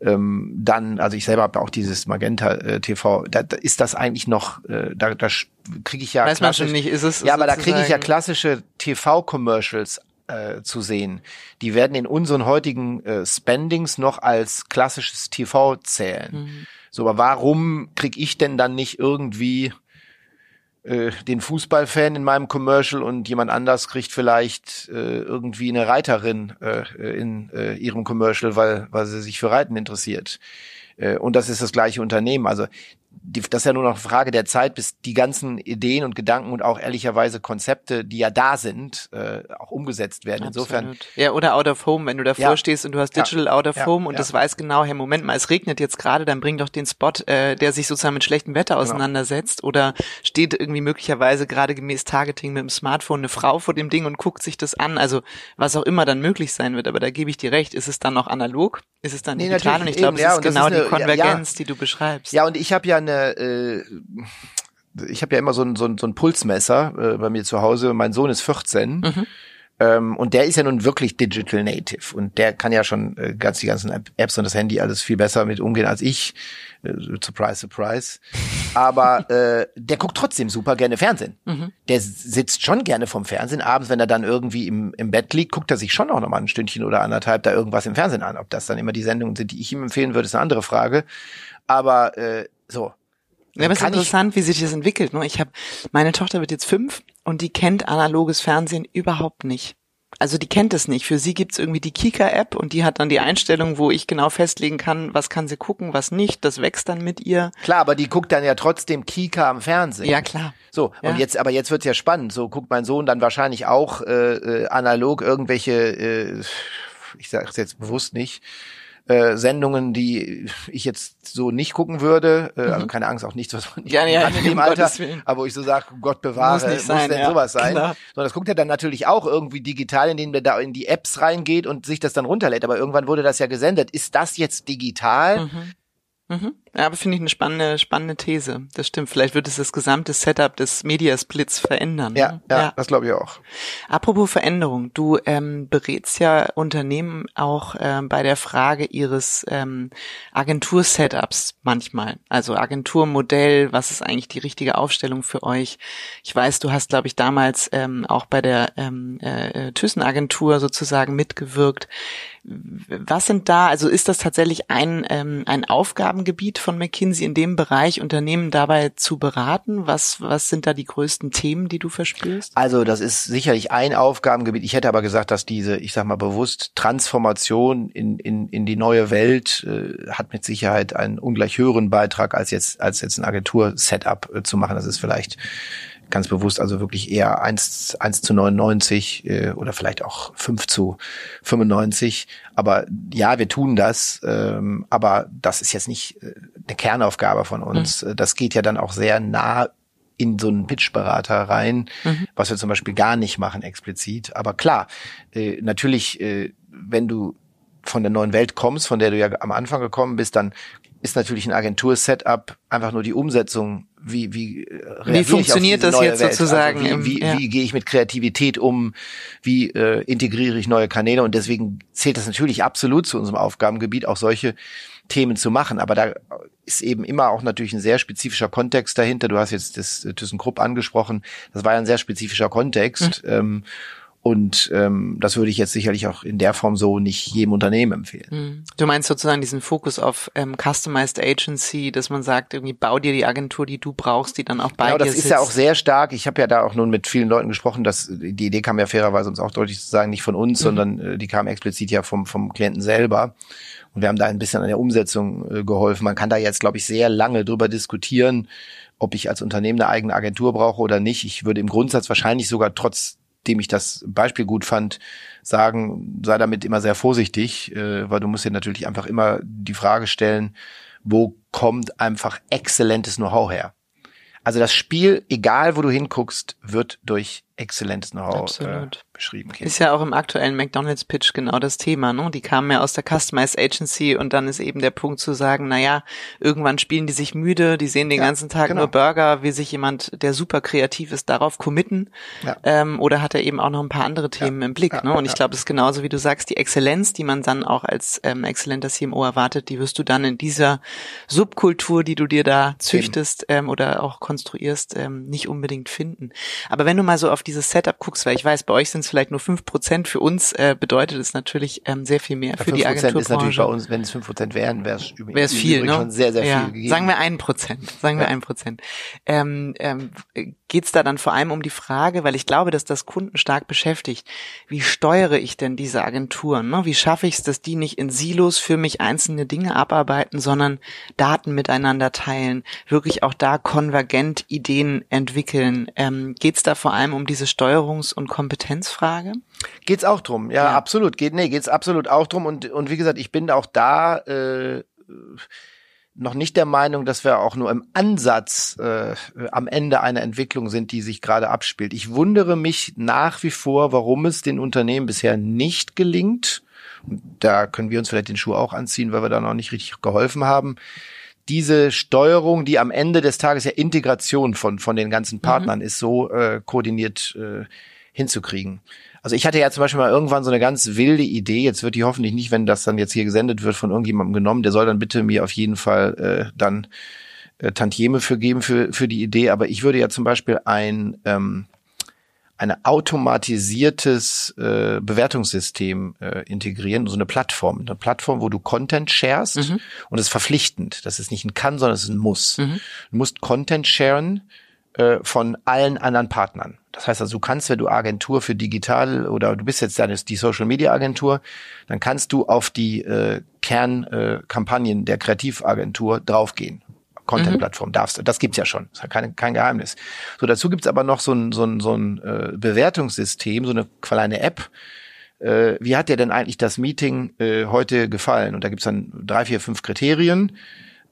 ähm, dann, also ich selber habe auch dieses Magenta äh, TV, da, da ist das eigentlich noch, äh, da, da kriege ich ja Weiß man schon nicht, ist es Ja, aber da kriege ich ja klassische TV-Commercials äh, zu sehen. Die werden in unseren heutigen äh, Spendings noch als klassisches TV zählen. Mhm. So, aber warum krieg ich denn dann nicht irgendwie den Fußballfan in meinem Commercial und jemand anders kriegt vielleicht äh, irgendwie eine Reiterin äh, in äh, ihrem Commercial, weil, weil sie sich für Reiten interessiert. Äh, und das ist das gleiche Unternehmen. Also die, das ist ja nur noch eine Frage der Zeit, bis die ganzen Ideen und Gedanken und auch ehrlicherweise Konzepte, die ja da sind, äh, auch umgesetzt werden. Absolut. Insofern. Ja, oder out of home, wenn du davor ja. stehst und du hast Digital ja. out of ja. home und das weiß genau, hey, Moment mal, es regnet jetzt gerade, dann bring doch den Spot, äh, der sich sozusagen mit schlechtem Wetter genau. auseinandersetzt genau. oder steht irgendwie möglicherweise gerade gemäß Targeting mit dem Smartphone eine Frau vor dem Ding und guckt sich das an. Also was auch immer dann möglich sein wird, aber da gebe ich dir recht. Ist es dann noch analog? Ist es dann nee, digital? Und ich glaube, es ist genau ist eine, die Konvergenz, die du beschreibst. Ja, und ich habe ja eine äh, ich habe ja immer so ein, so ein, so ein Pulsmesser äh, bei mir zu Hause. Mein Sohn ist 14. Mhm. Ähm, und der ist ja nun wirklich Digital Native und der kann ja schon äh, ganz die ganzen Apps und das Handy alles viel besser mit umgehen als ich. Äh, surprise, surprise. Aber äh, der guckt trotzdem super gerne Fernsehen. Mhm. Der sitzt schon gerne vom Fernsehen. Abends, wenn er dann irgendwie im, im Bett liegt, guckt er sich schon auch noch mal ein Stündchen oder anderthalb da irgendwas im Fernsehen an. Ob das dann immer die Sendungen sind, die ich ihm empfehlen würde, ist eine andere Frage. Aber äh, so, ja, aber es ist interessant, wie sich das entwickelt. Ne? Ich habe, meine Tochter wird jetzt fünf und die kennt analoges Fernsehen überhaupt nicht. Also die kennt es nicht. Für sie gibt's irgendwie die Kika-App und die hat dann die Einstellung, wo ich genau festlegen kann, was kann sie gucken, was nicht. Das wächst dann mit ihr. Klar, aber die guckt dann ja trotzdem Kika am Fernsehen. Ja, klar. So, ja. und jetzt, aber jetzt wird's ja spannend. So guckt mein Sohn dann wahrscheinlich auch äh, äh, analog irgendwelche, äh, ich sage es jetzt bewusst nicht, äh, Sendungen, die ich jetzt so nicht gucken würde. Äh, also mhm. Also keine Angst, auch nichts, was man nicht ja, ja, in dem Alter, aber wo ich so sage, Gott bewahre, muss, nicht sein, muss denn ja, sowas sein? Klar. Sondern das guckt er dann natürlich auch irgendwie digital, indem er da in die Apps reingeht und sich das dann runterlädt. Aber irgendwann wurde das ja gesendet. Ist das jetzt digital? Mhm. Mhm. Ja, aber finde ich eine spannende, spannende These. Das stimmt. Vielleicht wird es das gesamte Setup des Mediasplits verändern. Ja, ja, ja. das glaube ich auch. Apropos Veränderung, du ähm, berätst ja Unternehmen auch ähm, bei der Frage ihres ähm, Agentur-Setups manchmal. Also Agenturmodell, was ist eigentlich die richtige Aufstellung für euch? Ich weiß, du hast, glaube ich, damals ähm, auch bei der ähm, äh, Thyssen-Agentur sozusagen mitgewirkt. Was sind da, also ist das tatsächlich ein, ähm, ein Aufgabengebiet von McKinsey in dem Bereich, Unternehmen dabei zu beraten? Was, was sind da die größten Themen, die du verspürst? Also das ist sicherlich ein Aufgabengebiet. Ich hätte aber gesagt, dass diese, ich sag mal bewusst, Transformation in, in, in die neue Welt äh, hat mit Sicherheit einen ungleich höheren Beitrag als jetzt, als jetzt ein Agentur-Setup äh, zu machen. Das ist vielleicht ganz bewusst also wirklich eher 1, 1 zu 99 äh, oder vielleicht auch 5 zu 95. Aber ja, wir tun das, ähm, aber das ist jetzt nicht äh, eine Kernaufgabe von uns. Mhm. Das geht ja dann auch sehr nah in so einen Pitchberater rein, mhm. was wir zum Beispiel gar nicht machen explizit. Aber klar, äh, natürlich, äh, wenn du von der neuen Welt kommst, von der du ja am Anfang gekommen bist, dann ist natürlich ein Agentur-Setup einfach nur die Umsetzung. Wie, wie, äh, wie funktioniert das jetzt Welt? sozusagen? Also wie, wie, ja. wie gehe ich mit Kreativität um? Wie äh, integriere ich neue Kanäle? Und deswegen zählt das natürlich absolut zu unserem Aufgabengebiet, auch solche Themen zu machen. Aber da ist eben immer auch natürlich ein sehr spezifischer Kontext dahinter. Du hast jetzt das ThyssenKrupp angesprochen. Das war ja ein sehr spezifischer Kontext. Mhm. Ähm, Und ähm, das würde ich jetzt sicherlich auch in der Form so nicht jedem Unternehmen empfehlen. Hm. Du meinst sozusagen diesen Fokus auf ähm, Customized Agency, dass man sagt, irgendwie bau dir die Agentur, die du brauchst, die dann auch bei genau, dir das sitzt. ist ja auch sehr stark. Ich habe ja da auch nun mit vielen Leuten gesprochen, dass die Idee kam ja fairerweise uns auch deutlich zu sagen, nicht von uns, mhm. sondern äh, die kam explizit ja vom, vom Klienten selber. Und wir haben da ein bisschen an der Umsetzung äh, geholfen. Man kann da jetzt, glaube ich, sehr lange drüber diskutieren, ob ich als Unternehmen eine eigene Agentur brauche oder nicht. Ich würde im Grundsatz wahrscheinlich sogar trotz dem ich das Beispiel gut fand, sagen, sei damit immer sehr vorsichtig, äh, weil du musst dir natürlich einfach immer die Frage stellen, wo kommt einfach exzellentes Know-how her? Also das Spiel, egal wo du hinguckst, wird durch exzellentes Know-how äh, beschrieben. Kind. Ist ja auch im aktuellen McDonalds-Pitch genau das Thema. Ne? Die kamen ja aus der Customized Agency und dann ist eben der Punkt zu sagen, na ja, irgendwann spielen die sich müde, die sehen den ja, ganzen Tag genau. nur Burger, will sich jemand, der super kreativ ist, darauf committen? Ja. Ähm, oder hat er eben auch noch ein paar andere Themen ja. im Blick? ne? Und ich glaube, es ist genauso, wie du sagst, die Exzellenz, die man dann auch als ähm, exzellenter CMO erwartet, die wirst du dann in dieser Subkultur, die du dir da züchtest ähm, oder auch konstruierst, ähm, nicht unbedingt finden. Aber wenn du mal so auf dieses Setup guckst, weil ich weiß, bei euch sind es vielleicht nur fünf Prozent, für uns äh, bedeutet es natürlich ähm, sehr viel mehr für die Agenturbranche. ist natürlich bei uns, wenn es fünf Prozent wären, wäre es viel, ne? schon sehr, sehr ja. viel gegeben. Sagen wir ein Prozent, sagen wir ein Prozent. Ähm, ähm, Geht es da dann vor allem um die Frage, weil ich glaube, dass das Kunden stark beschäftigt, wie steuere ich denn diese Agenturen? Ne? Wie schaffe ich es, dass die nicht in Silos für mich einzelne Dinge abarbeiten, sondern Daten miteinander teilen, wirklich auch da konvergent Ideen entwickeln? Ähm, Geht es da vor allem um diese Steuerungs- und Kompetenzfrage? Geht's auch drum, ja, ja. absolut. Geht, nee, geht's absolut auch drum. Und, und wie gesagt, ich bin auch da. Äh, noch nicht der Meinung, dass wir auch nur im Ansatz äh, am Ende einer Entwicklung sind, die sich gerade abspielt. Ich wundere mich nach wie vor, warum es den Unternehmen bisher nicht gelingt. Da können wir uns vielleicht den Schuh auch anziehen, weil wir da noch nicht richtig geholfen haben. Diese Steuerung, die am Ende des Tages ja Integration von, von den ganzen mhm. Partnern mhm. ist, so äh, koordiniert äh, hinzukriegen. Also ich hatte ja zum Beispiel mal irgendwann so eine ganz wilde Idee, jetzt wird die hoffentlich nicht, wenn das dann jetzt hier gesendet wird, von irgendjemandem genommen, der soll dann bitte mir auf jeden Fall äh, dann äh, Tantieme für geben für, für die Idee, aber ich würde ja zum Beispiel ein ähm, eine automatisiertes äh, Bewertungssystem äh, integrieren, so eine Plattform, eine Plattform, wo du Content sharest mhm. und es ist verpflichtend. Das ist nicht ein kann, sondern es ist ein muss. Mhm. Du musst Content sharen äh, von allen anderen Partnern. Das heißt also, du kannst, wenn du Agentur für digital oder du bist jetzt deine, die Social Media Agentur, dann kannst du auf die äh, Kernkampagnen äh, der Kreativagentur draufgehen. Content-Plattform mhm. darfst. Das gibt's ja schon. Das ist kein, kein Geheimnis. So, dazu gibt's aber noch so ein, so ein, so ein äh, Bewertungssystem, so eine kleine App. Äh, wie hat dir denn eigentlich das Meeting äh, heute gefallen? Und da gibt's dann drei, vier, fünf Kriterien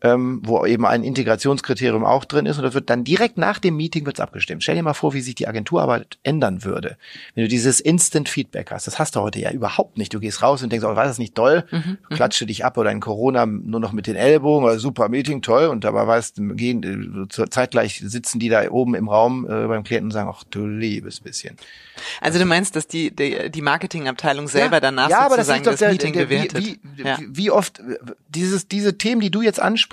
ähm, wo eben ein Integrationskriterium auch drin ist und das wird dann direkt nach dem Meeting wird's abgestimmt. Stell dir mal vor, wie sich die Agenturarbeit ändern würde, wenn du dieses Instant Feedback hast. Das hast du heute ja überhaupt nicht. Du gehst raus und denkst, oh, war das nicht toll? Mhm, mhm. Klatsche dich ab oder in Corona nur noch mit den Ellbogen oder super Meeting, toll. Und dabei weißt du, gehen, äh, zeitgleich sitzen die da oben im Raum äh, beim Klienten und sagen, ach du liebes bisschen. Also du meinst, dass die, die, die Marketingabteilung selber ja, danach ja, sozusagen das, das der, Meeting der, der, bewertet? Wie, wie, ja. wie oft dieses, diese Themen, die du jetzt ansprichst,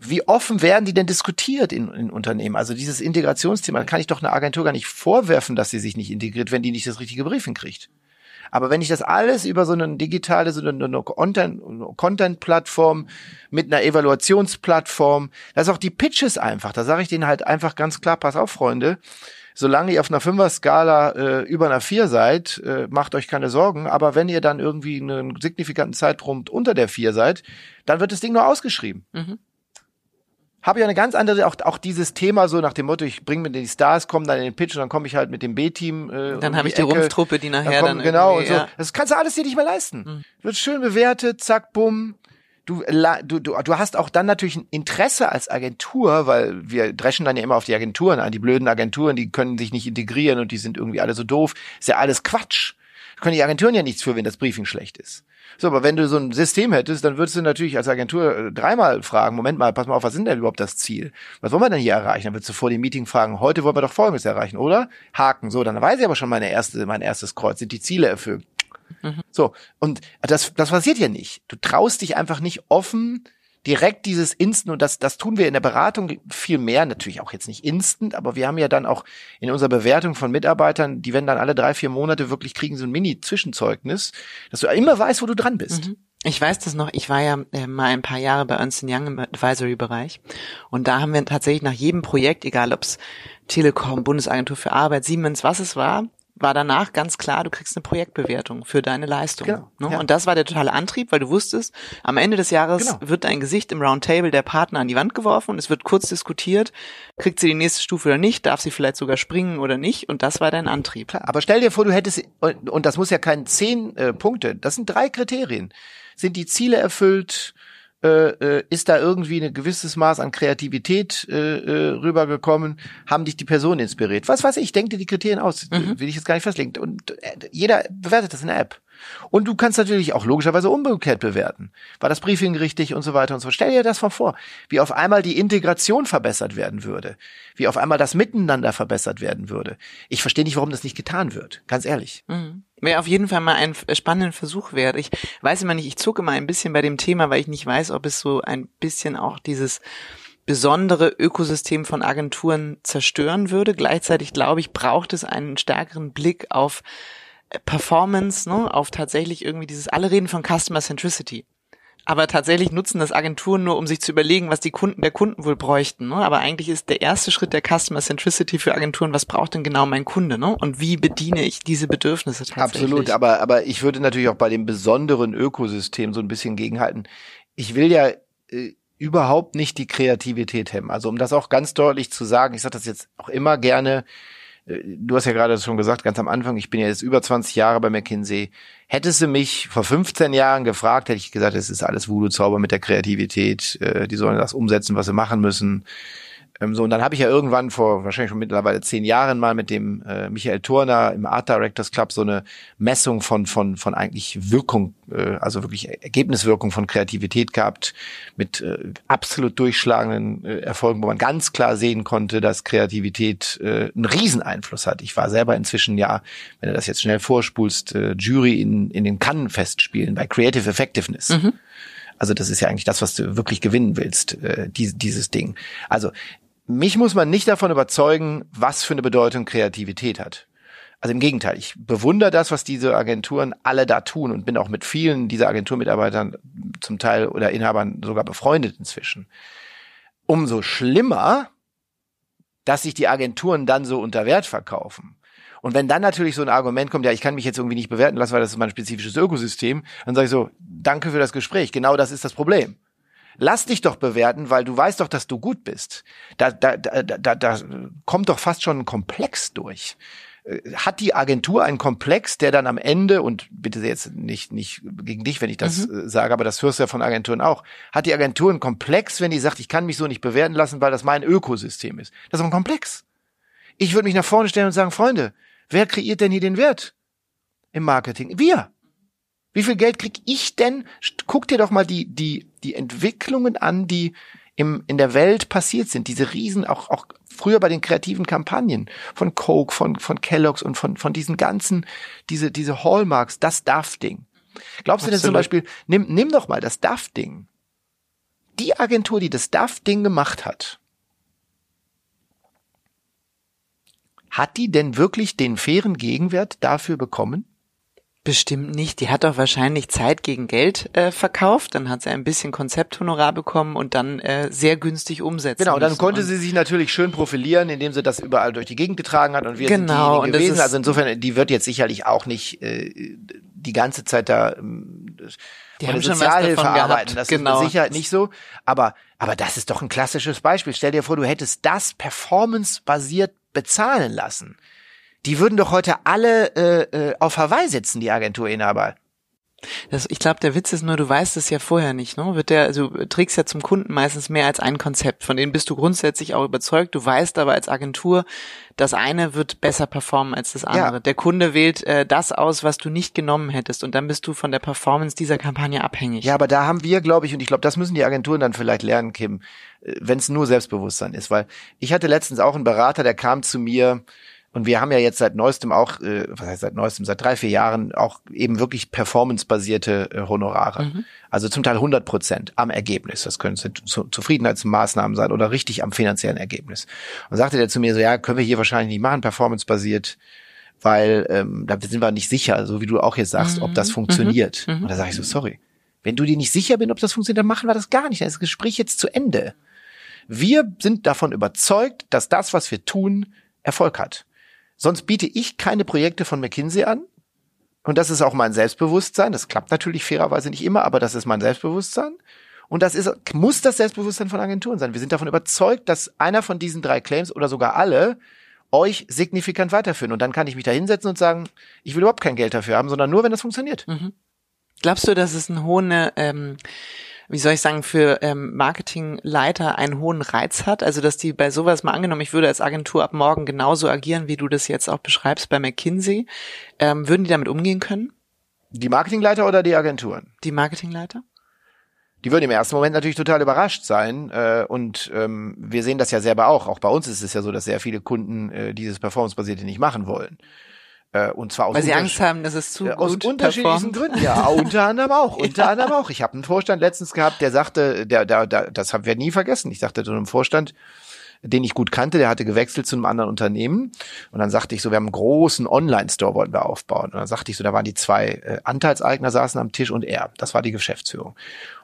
wie offen werden die denn diskutiert in, in Unternehmen? Also dieses Integrationsthema, kann ich doch eine Agentur gar nicht vorwerfen, dass sie sich nicht integriert, wenn die nicht das richtige Briefing kriegt. Aber wenn ich das alles über so eine digitale, so eine Content-Plattform mit einer Evaluationsplattform, das ist auch die Pitches einfach. Da sage ich denen halt einfach ganz klar, pass auf, Freunde, solange ihr auf einer Fünfer-Skala äh, über einer Vier seid, äh, macht euch keine Sorgen. Aber wenn ihr dann irgendwie einen signifikanten Zeitpunkt unter der Vier seid, dann wird das Ding nur ausgeschrieben. Mhm. Habe ich eine ganz andere, auch, auch dieses Thema so nach dem Motto, ich bringe mir die Stars, komme dann in den Pitch und dann komme ich halt mit dem B-Team. Äh, dann habe ich die Ecke. Rumpftruppe, die nachher dann, dann genau und so. Ja. Das kannst du alles dir nicht mehr leisten. Mhm. Wird schön bewertet, zack, bumm du, du, du, du hast auch dann natürlich ein Interesse als Agentur, weil wir dreschen dann ja immer auf die Agenturen an, die blöden Agenturen, die können sich nicht integrieren und die sind irgendwie alle so doof. Ist ja alles Quatsch. können die Agenturen ja nichts für, wenn das Briefing schlecht ist. So, aber wenn du so ein System hättest, dann würdest du natürlich als Agentur äh, dreimal fragen, Moment mal, pass mal auf, was ist denn überhaupt das Ziel? Was wollen wir denn hier erreichen? Dann würdest du vor dem Meeting fragen, heute wollen wir doch Folgendes erreichen, oder? Haken. So, dann weiß ich aber schon meine erste, mein erstes Kreuz. Sind die Ziele erfüllt? Mhm. So, und das, das passiert ja nicht. Du traust dich einfach nicht offen direkt dieses Instant und das, das tun wir in der Beratung viel mehr, natürlich auch jetzt nicht instant, aber wir haben ja dann auch in unserer Bewertung von Mitarbeitern, die werden dann alle drei, vier Monate wirklich kriegen so ein Mini-Zwischenzeugnis, dass du immer weißt, wo du dran bist. Mhm. Ich weiß das noch, ich war ja äh, mal ein paar Jahre bei Ernst Young im Advisory-Bereich und da haben wir tatsächlich nach jedem Projekt, egal ob es Telekom, Bundesagentur für Arbeit, Siemens, was es war, war danach ganz klar, du kriegst eine Projektbewertung für deine Leistung. Genau, ne? ja. Und das war der totale Antrieb, weil du wusstest, am Ende des Jahres genau. wird dein Gesicht im Roundtable der Partner an die Wand geworfen und es wird kurz diskutiert, kriegt sie die nächste Stufe oder nicht, darf sie vielleicht sogar springen oder nicht und das war dein Antrieb. Klar, aber stell dir vor, du hättest, und das muss ja kein zehn äh, Punkte, das sind drei Kriterien. Sind die Ziele erfüllt? Äh, äh, ist da irgendwie ein gewisses Maß an Kreativität äh, äh, rübergekommen? Haben dich die Personen inspiriert? Was weiß ich, denk dir die Kriterien aus. Mhm. Will ich jetzt gar nicht festlegen. Und äh, jeder bewertet das in der App. Und du kannst natürlich auch logischerweise umgekehrt bewerten. War das Briefing richtig und so weiter und so. Stell dir das mal vor, wie auf einmal die Integration verbessert werden würde, wie auf einmal das Miteinander verbessert werden würde. Ich verstehe nicht, warum das nicht getan wird, ganz ehrlich. Mhm. Wäre auf jeden Fall mal ein spannender Versuch wert. Ich weiß immer nicht, ich zucke mal ein bisschen bei dem Thema, weil ich nicht weiß, ob es so ein bisschen auch dieses besondere Ökosystem von Agenturen zerstören würde. Gleichzeitig glaube ich, braucht es einen stärkeren Blick auf Performance, ne, auf tatsächlich irgendwie dieses, alle reden von Customer Centricity. Aber tatsächlich nutzen das Agenturen nur, um sich zu überlegen, was die Kunden der Kunden wohl bräuchten. Ne? Aber eigentlich ist der erste Schritt der Customer Centricity für Agenturen, was braucht denn genau mein Kunde? Ne? Und wie bediene ich diese Bedürfnisse tatsächlich? Absolut, aber, aber ich würde natürlich auch bei dem besonderen Ökosystem so ein bisschen gegenhalten. Ich will ja äh, überhaupt nicht die Kreativität hemmen. Also um das auch ganz deutlich zu sagen, ich sage das jetzt auch immer gerne, du hast ja gerade schon gesagt, ganz am Anfang, ich bin ja jetzt über 20 Jahre bei McKinsey. Hättest du mich vor 15 Jahren gefragt, hätte ich gesagt, es ist alles Voodoo-Zauber mit der Kreativität, äh, die sollen das umsetzen, was sie machen müssen. Ähm, so, und dann habe ich ja irgendwann vor wahrscheinlich schon mittlerweile zehn Jahren mal mit dem äh, Michael Turner im Art Directors Club so eine Messung von, von, von eigentlich Wirkung, äh, also wirklich Ergebniswirkung von Kreativität gehabt, mit äh, absolut durchschlagenden äh, Erfolgen, wo man ganz klar sehen konnte, dass Kreativität äh, einen Rieseneinfluss hat. Ich war selber inzwischen ja, wenn du das jetzt schnell vorspulst, äh, Jury in, in den Cannes-Festspielen bei Creative Effectiveness. Mhm. Also das ist ja eigentlich das, was du wirklich gewinnen willst, äh, die, dieses Ding. Also mich muss man nicht davon überzeugen, was für eine Bedeutung Kreativität hat. Also im Gegenteil, ich bewundere das, was diese Agenturen alle da tun und bin auch mit vielen dieser Agenturmitarbeitern zum Teil oder Inhabern sogar befreundet inzwischen. Umso schlimmer, dass sich die Agenturen dann so unter Wert verkaufen. Und wenn dann natürlich so ein Argument kommt, ja, ich kann mich jetzt irgendwie nicht bewerten lassen, weil das ist mein spezifisches Ökosystem, dann sage ich so, danke für das Gespräch. Genau das ist das Problem lass dich doch bewerten, weil du weißt doch, dass du gut bist. Da, da, da, da, da kommt doch fast schon ein Komplex durch. Äh, hat die Agentur einen Komplex, der dann am Ende, und bitte jetzt nicht, nicht gegen dich, wenn ich das mhm. Äh, sage, aber das hörst du ja von Agenturen auch, hat die Agentur einen Komplex, wenn die sagt, ich kann mich so nicht bewerten lassen, weil das mein Ökosystem ist. Das ist ein Komplex. Ich würde mich nach vorne stellen und sagen, Freunde, wer kreiert denn hier den Wert im Marketing? Wir. Wie viel Geld krieg ich denn? Guck dir doch mal die, die, die Entwicklungen an, die im, in der Welt passiert sind. Diese Riesen, auch, auch früher bei den kreativen Kampagnen von Coke, von, von Kellogg's und von, von diesen ganzen, diese, diese Hallmarks, das Duff-Ding. Glaubst du denn zum Beispiel, nimm, nimm doch mal das Duff-Ding. Die Agentur, die das Duff-Ding gemacht hat, hat die denn wirklich den fairen Gegenwert dafür bekommen? Bestimmt nicht. Die hat doch wahrscheinlich Zeit gegen Geld äh, verkauft, dann hat sie ein bisschen Konzepthonorar bekommen und dann äh, sehr günstig umsetzen. Genau, dann konnte sie sich natürlich schön profilieren, indem sie das überall durch die Gegend getragen hat und wir genau, sind gewesen. Also insofern, die wird jetzt sicherlich auch nicht äh, die ganze Zeit da ähm, die haben schon Sozialhilfe arbeiten. Das genau. ist mit Sicherheit nicht so. Aber, aber das ist doch ein klassisches Beispiel. Stell dir vor, du hättest das performance-basiert bezahlen lassen. Die würden doch heute alle äh, äh, auf Hawaii sitzen, die Agenturinhaber. Das, ich glaube, der Witz ist nur, du weißt es ja vorher nicht, ne? Wird der, also du trägst ja zum Kunden meistens mehr als ein Konzept, von denen bist du grundsätzlich auch überzeugt. Du weißt aber als Agentur, das eine wird besser performen als das andere. Ja. Der Kunde wählt äh, das aus, was du nicht genommen hättest, und dann bist du von der Performance dieser Kampagne abhängig. Ja, aber da haben wir, glaube ich, und ich glaube, das müssen die Agenturen dann vielleicht lernen, Kim, äh, wenn es nur Selbstbewusstsein ist, weil ich hatte letztens auch einen Berater, der kam zu mir Und wir haben ja jetzt seit neuestem auch, äh, was heißt seit neuestem, seit drei, vier Jahren auch eben wirklich performancebasierte äh, Honorare. Mhm. Also zum Teil 100 Prozent am Ergebnis. Das können zu Zufriedenheitsmaßnahmen sein oder richtig am finanziellen Ergebnis. Und sagte der zu mir so, ja, können wir hier wahrscheinlich nicht machen, performancebasiert, weil ähm, da sind wir nicht sicher, so wie du auch jetzt sagst, mhm. ob das mhm. funktioniert. Mhm. Und da sage ich so, sorry. Wenn du dir nicht sicher bist, ob das funktioniert, dann machen wir das gar nicht. Dann ist das Gespräch jetzt zu Ende. Wir sind davon überzeugt, dass das, was wir tun, Erfolg hat. Sonst biete ich keine Projekte von McKinsey an. Und das ist auch mein Selbstbewusstsein. Das klappt natürlich fairerweise nicht immer, aber das ist mein Selbstbewusstsein. Und das ist, muss das Selbstbewusstsein von Agenturen sein. Wir sind davon überzeugt, dass einer von diesen drei Claims oder sogar alle euch signifikant weiterführen. Und dann kann ich mich da hinsetzen und sagen, ich will überhaupt kein Geld dafür haben, sondern nur, wenn das funktioniert. Mhm. Glaubst du, dass es einen hohen ähm, wie soll ich sagen, für ähm, Marketingleiter einen hohen Reiz hat? Also, dass die bei sowas mal angenommen, ich würde als Agentur ab morgen genauso agieren, wie du das jetzt auch beschreibst bei McKinsey, ähm, würden die damit umgehen können? Die Marketingleiter oder die Agenturen? Die Marketingleiter? Die würden im ersten Moment natürlich total überrascht sein. Äh, und ähm, wir sehen das ja selber auch. Auch bei uns ist es ja so, dass sehr viele Kunden äh, dieses Performance-basierte nicht machen wollen. Äh, und zwar aus Weil sie Angst haben, dass es zu äh, aus unterschiedlichen performt. Gründen. Ja, unter anderem auch. (laughs) Unter ja. anderem auch. Ich habe einen Vorstand letztens gehabt, der sagte, der, der, der das haben wir nie vergessen. Ich sagte zu einem Vorstand, den ich gut kannte, der hatte gewechselt zu einem anderen Unternehmen. Und dann sagte ich so, wir haben einen großen Online-Store wollten wir aufbauen. Und dann sagte ich so, da waren die zwei äh, Anteilseigner saßen am Tisch und er. Das war die Geschäftsführung.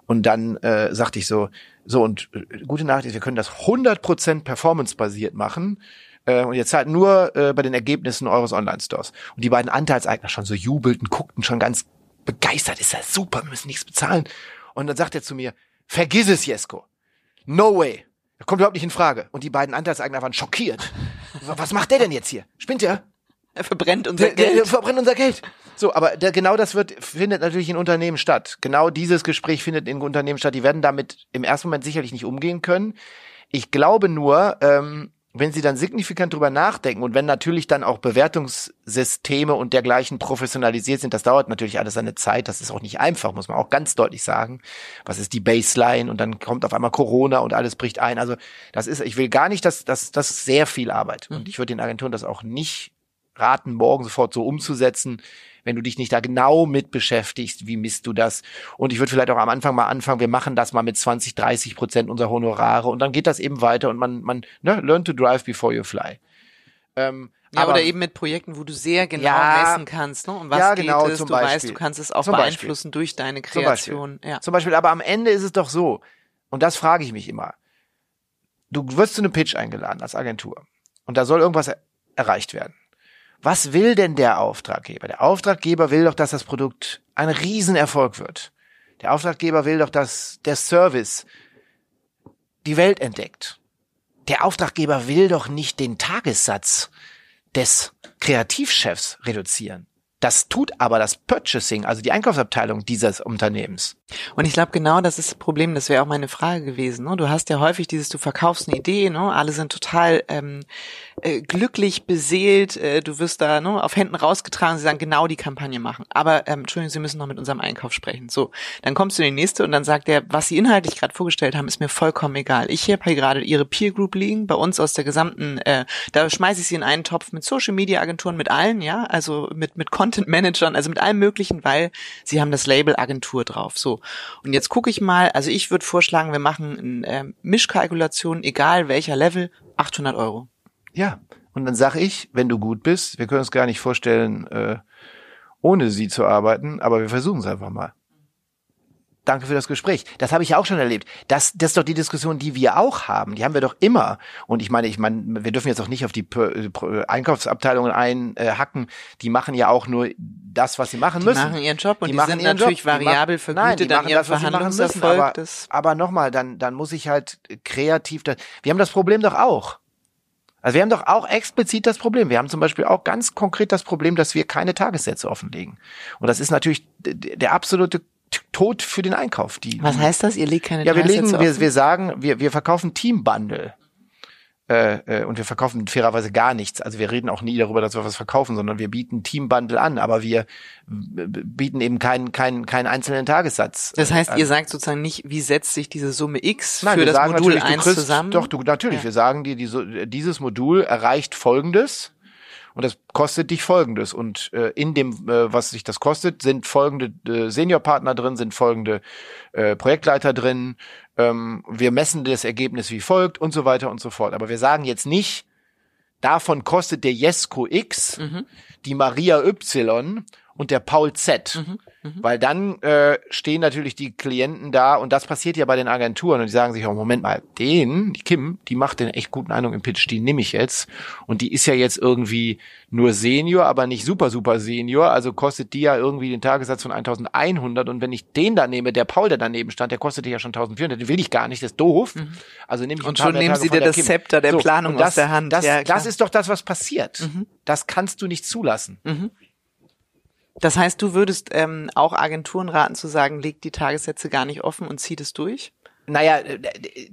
Und dann äh, sagte ich so, so und äh, gute Nachricht, wir können das 100% performance-basiert machen. Äh, und ihr zahlt nur äh, bei den Ergebnissen eures Online-Stores. Und die beiden Anteilseigner schon so jubelten, guckten schon ganz begeistert, ist ja super, wir müssen nichts bezahlen. Und dann sagt er zu mir, vergiss es, Jesko. No way. Er kommt überhaupt nicht in Frage. Und die beiden Anteilseigner waren schockiert. (laughs) Was macht der denn jetzt hier? Spinnt er? Er verbrennt unser der, Geld. Der, verbrennt unser Geld. So, aber der, genau das wird, findet natürlich in Unternehmen statt. Genau dieses Gespräch findet in Unternehmen statt. Die werden damit im ersten Moment sicherlich nicht umgehen können. Ich glaube nur, ähm, wenn Sie dann signifikant drüber nachdenken und wenn natürlich dann auch Bewertungssysteme und dergleichen professionalisiert sind, das dauert natürlich alles seine Zeit, das ist auch nicht einfach, muss man auch ganz deutlich sagen. Was ist die Baseline und dann kommt auf einmal Corona und alles bricht ein. Also das ist, ich will gar nicht, dass das, das ist sehr viel Arbeit. Und mhm. ich würde den Agenturen das auch nicht raten, morgen sofort so umzusetzen wenn du dich nicht da genau mit beschäftigst, wie misst du das? Und ich würde vielleicht auch am Anfang mal anfangen, wir machen das mal mit 20, 30 Prozent unserer Honorare und dann geht das eben weiter und man, man, ne, learn to drive before you fly. Ähm, ja, aber, oder eben mit Projekten, wo du sehr genau ja, messen kannst, ne? Um was ja, genau, geht es? du Beispiel. weißt, du kannst es auch zum beeinflussen Beispiel. durch deine Kreation. Zum Beispiel. Ja. zum Beispiel, aber am Ende ist es doch so, und das frage ich mich immer. Du wirst zu einem Pitch eingeladen als Agentur und da soll irgendwas erreicht werden. Was will denn der Auftraggeber? Der Auftraggeber will doch, dass das Produkt ein Riesenerfolg wird. Der Auftraggeber will doch, dass der Service die Welt entdeckt. Der Auftraggeber will doch nicht den Tagessatz des Kreativchefs reduzieren. Das tut aber das Purchasing, also die Einkaufsabteilung dieses Unternehmens. Und ich glaube, genau das ist das Problem, das wäre auch meine Frage gewesen. Ne? Du hast ja häufig dieses, du verkaufst eine Idee, ne? alle sind total ähm, äh, glücklich, beseelt, äh, du wirst da ne, auf Händen rausgetragen, sie sagen, genau die Kampagne machen. Aber, ähm, Entschuldigung, Sie müssen noch mit unserem Einkauf sprechen. So, dann kommst du in die nächste und dann sagt er, was Sie inhaltlich gerade vorgestellt haben, ist mir vollkommen egal. Ich habe hier gerade Ihre Peer Group liegen, bei uns aus der gesamten, äh, da schmeiße ich Sie in einen Topf mit Social Media Agenturen, mit allen, ja, also mit, mit Content Managern, also mit allem möglichen, weil Sie haben das Label Agentur drauf. So. Und jetzt gucke ich mal, also ich würde vorschlagen, wir machen eine äh, Mischkalkulation, egal welcher Level, 800 Euro. Ja, und dann sag ich, wenn du gut bist, wir können uns gar nicht vorstellen, äh, ohne sie zu arbeiten, aber wir versuchen es einfach mal. Danke für das Gespräch. Das habe ich auch schon erlebt. Das, das ist doch die Diskussion, die wir auch haben. Die haben wir doch immer. Und ich meine, ich meine, wir dürfen jetzt auch nicht auf die Einkaufsabteilungen einhacken. Die machen ja auch nur das, was sie machen die müssen. Die machen ihren Job und die, die sind natürlich Job. variabel vergütet Nein, die machen das, was sie machen müssen. Aber, aber nochmal, dann, dann muss ich halt kreativ. Da, wir haben das Problem doch auch. Also wir haben doch auch explizit das Problem. Wir haben zum Beispiel auch ganz konkret das Problem, dass wir keine Tagessätze offenlegen. Und das ist natürlich der absolute Tod für den Einkauf. Die, Was heißt das? Ihr legt keine Ja, wir legen, wir, wir sagen, wir, wir verkaufen Team Bundle. Äh, äh, und wir verkaufen fairerweise gar nichts. Also wir reden auch nie darüber, dass wir was verkaufen, sondern wir bieten Teambundle an, aber wir bieten eben keinen keinen keinen einzelnen Tagessatz. Das heißt, an. ihr sagt sozusagen nicht, wie setzt sich diese Summe X Nein, für das Modul 1 zusammen? Doch, du natürlich, ja. wir sagen dir, die, dieses Modul erreicht folgendes Und das kostet dich folgendes. Und äh, in dem, äh, was sich das kostet, sind folgende äh, Seniorpartner drin, sind folgende äh, Projektleiter drin. Ähm, wir messen das Ergebnis wie folgt und so weiter und so fort. Aber wir sagen jetzt nicht, davon kostet der Jesko X, mhm. die Maria Y und der Paul Z. Mhm. Mhm. Weil dann äh, stehen natürlich die Klienten da und das passiert ja bei den Agenturen und die sagen sich, oh Moment mal, den, die Kim, die macht den echt guten Eindruck im Pitch, die nehme ich jetzt und die ist ja jetzt irgendwie nur Senior, aber nicht super, super Senior, also kostet die ja irgendwie den Tagessatz von 1100 und wenn ich den da nehme, der Paul, der daneben stand, der kostet ja schon 1400, den will ich gar nicht, das ist doof. Mhm. Also nehme ich Und schon nehmen sie dir das Kim. Zepter der so, Planung das, aus der Hand. Das, ja, das ist doch das, was passiert. Mhm. Das kannst du nicht zulassen. Mhm. Das heißt, du würdest ähm, auch Agenturen raten zu sagen, legt die Tagessätze gar nicht offen und zieht es durch? Naja,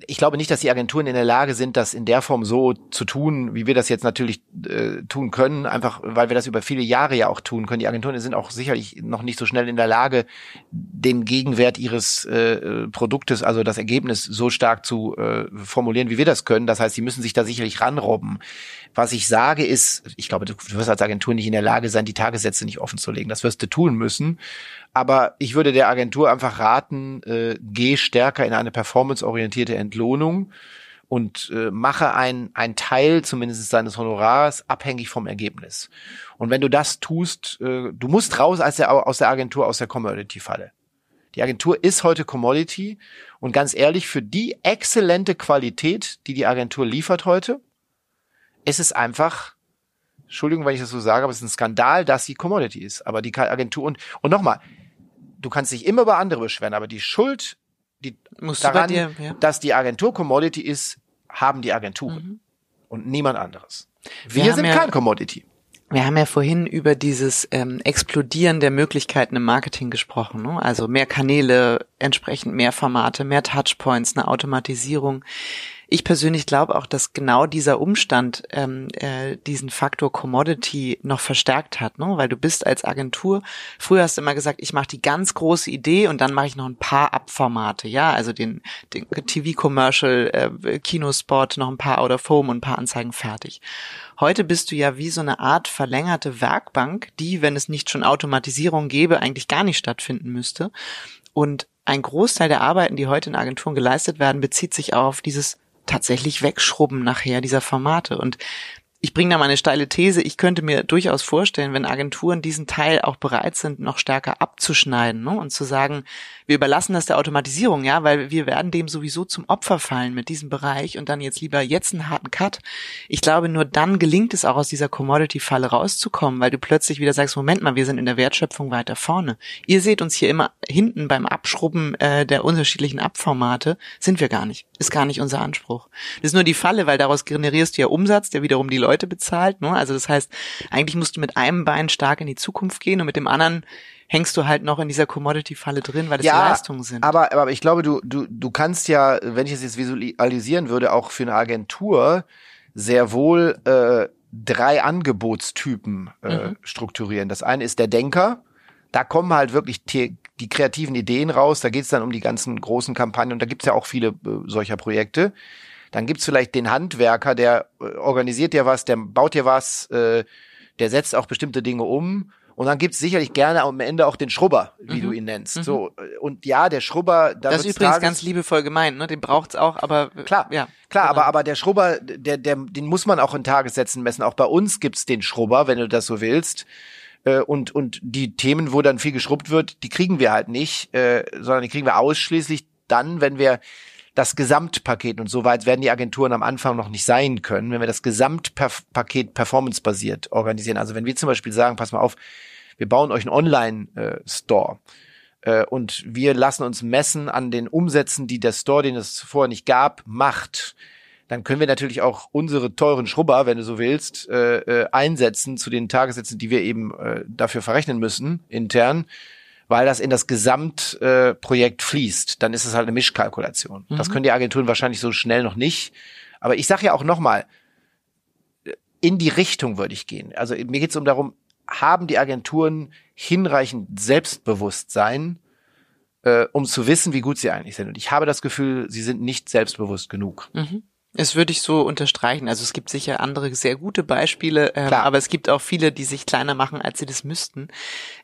ich glaube nicht, dass die Agenturen in der Lage sind, das in der Form so zu tun, wie wir das jetzt natürlich äh, tun können, einfach weil wir das über viele Jahre ja auch tun können. Die Agenturen sind auch sicherlich noch nicht so schnell in der Lage, den Gegenwert ihres äh, Produktes, also das Ergebnis so stark zu äh, formulieren, wie wir das können. Das heißt, sie müssen sich da sicherlich ranrobben. Was ich sage ist, ich glaube, du wirst als Agentur nicht in der Lage sein, die Tagessätze nicht offen zu legen. Das wirst du tun müssen. Aber ich würde der Agentur einfach raten, äh, geh stärker in eine performanceorientierte Entlohnung und äh, mache ein, ein Teil zumindest seines Honorars abhängig vom Ergebnis. Und wenn du das tust, äh, du musst raus als der, aus der Agentur, aus der Commodity-Falle. Die Agentur ist heute Commodity und ganz ehrlich, für die exzellente Qualität, die die Agentur liefert heute, ist es einfach, Entschuldigung, wenn ich das so sage, aber es ist ein Skandal, dass sie Commodity ist. Aber die Agentur und, und nochmal, du kannst dich immer über andere beschweren, aber die Schuld, die Musst daran, dir, ja. dass die Agentur Commodity ist, haben die Agenturen mhm. und niemand anderes. Wir, Wir sind ja, kein Commodity. Wir haben ja vorhin über dieses ähm, Explodieren der Möglichkeiten im Marketing gesprochen. Ne? Also mehr Kanäle, entsprechend mehr Formate, mehr Touchpoints, eine Automatisierung. Ich persönlich glaube auch, dass genau dieser Umstand ähm, äh, diesen Faktor Commodity noch verstärkt hat, ne? weil du bist als Agentur, früher hast du immer gesagt, ich mache die ganz große Idee und dann mache ich noch ein paar Abformate, ja, also den, den TV-Commercial, äh, Kinospot, noch ein paar Out of Home und ein paar Anzeigen fertig. Heute bist du ja wie so eine Art verlängerte Werkbank, die, wenn es nicht schon Automatisierung gäbe, eigentlich gar nicht stattfinden müsste. Und ein Großteil der Arbeiten, die heute in Agenturen geleistet werden, bezieht sich auf dieses tatsächlich wegschrubben nachher dieser Formate. Und ich bringe da mal eine steile These. Ich könnte mir durchaus vorstellen, wenn Agenturen diesen Teil auch bereit sind, noch stärker abzuschneiden ne? und zu sagen, wir überlassen das der Automatisierung, ja, weil wir werden dem sowieso zum Opfer fallen mit diesem Bereich und dann jetzt lieber jetzt einen harten Cut. Ich glaube, nur dann gelingt es auch aus dieser Commodity-Falle rauszukommen, weil du plötzlich wieder sagst, Moment mal, wir sind in der Wertschöpfung weiter vorne. Ihr seht uns hier immer hinten beim Abschrubben äh, der unterschiedlichen Abformate, sind wir gar nicht. Ist gar nicht unser Anspruch. Das ist nur die Falle, weil daraus generierst du ja Umsatz, der wiederum die Leute bezahlt. Ne? Also das heißt, eigentlich musst du mit einem Bein stark in die Zukunft gehen und mit dem anderen hängst du halt noch in dieser Commodity-Falle drin, weil das ja, Leistungen sind. Aber, aber ich glaube, du, du, du kannst ja, wenn ich es jetzt visualisieren würde, auch für eine Agentur sehr wohl äh, drei Angebotstypen äh, mhm. strukturieren. Das eine ist der Denker. Da kommen halt wirklich die, kreativen Ideen raus. Da geht es dann um die ganzen großen Kampagnen und da gibt's ja auch viele äh, solcher Projekte. Dann gibt's vielleicht den Handwerker, der äh, organisiert dir was, der baut dir was, äh, der setzt auch bestimmte Dinge um. Und dann gibt's sicherlich gerne am Ende auch den Schrubber, wie mhm. du ihn nennst. Mhm. So äh, und ja, der Schrubber. Da das ist übrigens Tages ganz liebevoll gemeint, ne? Den braucht's auch, aber äh, klar, ja, klar, genau. aber aber der Schrubber, der der den muss man auch in Tagessätzen messen. Auch bei uns gibt's den Schrubber, wenn du das so willst. Äh, und und die Themen, wo dann viel geschrubbt wird, die kriegen wir halt nicht, äh, sondern die kriegen wir ausschließlich dann, wenn wir das Gesamtpaket und so weit werden die Agenturen am Anfang noch nicht sein können, wenn wir das Gesamtpaket performancebasiert organisieren. Also wenn wir zum Beispiel sagen, pass mal auf, wir bauen euch einen Online-Store äh, und wir lassen uns messen an den Umsätzen, die der Store, den es vorher nicht gab, macht, dann können wir natürlich auch unsere teuren Schrubber, wenn du so willst, äh, äh, einsetzen zu den Tagessätzen, die wir eben äh, dafür verrechnen müssen intern weil das in das Gesamtprojekt äh, fließt. Dann ist es halt eine Mischkalkulation. Mhm. Das können die Agenturen wahrscheinlich so schnell noch nicht. Aber ich sage ja auch nochmal, in die Richtung würde ich gehen. Also mir geht es um darum, haben die Agenturen hinreichend Selbstbewusstsein, äh, um zu wissen, wie gut sie eigentlich sind. Und ich habe das Gefühl, sie sind nicht selbstbewusst genug. Mhm. Es würde ich so unterstreichen. Also es gibt sicher andere sehr gute Beispiele, ähm, aber es gibt auch viele, die sich kleiner machen, als sie das müssten.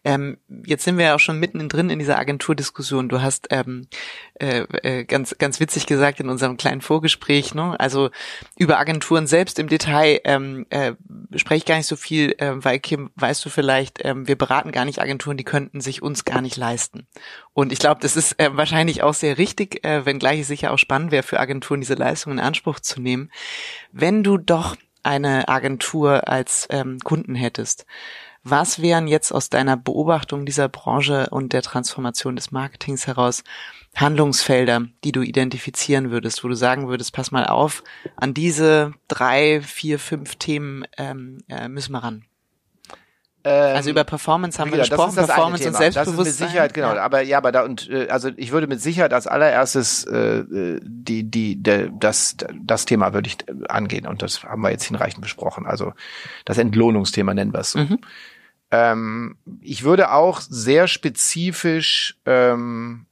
Ähm, jetzt sind wir ja auch schon mitten drin in dieser Agenturdiskussion. Du hast ähm, äh, äh, ganz ganz witzig gesagt in unserem kleinen Vorgespräch. Ne? Also über Agenturen selbst im Detail ähm, äh, spreche ich gar nicht so viel, äh, weil Kim, weißt du vielleicht, äh, wir beraten gar nicht Agenturen, die könnten sich uns gar nicht leisten. Und ich glaube, das ist äh, wahrscheinlich auch sehr richtig, äh, wenngleich es sicher auch spannend wäre für Agenturen, diese Leistungen in Anspruch zu nehmen. Wenn du doch eine Agentur als ähm, Kunden hättest, was wären jetzt aus deiner Beobachtung dieser Branche und der Transformation des Marketings heraus Handlungsfelder, die du identifizieren würdest, wo du sagen würdest, pass mal auf, an diese drei, vier, fünf Themen ähm, äh, müssen wir ran? Also über Performance haben wir gesagt, gesprochen, Performance und Selbstbewusstsein. Das Sicherheit, genau. Ja. Aber ja, aber da und äh, also ich würde mit Sicherheit als allererstes äh, die die der, das das Thema würde ich angehen und das haben wir jetzt hinreichend besprochen. Also das Entlohnungsthema nennen wir es so. Mhm. Ähm, ich würde auch sehr spezifisch ähm,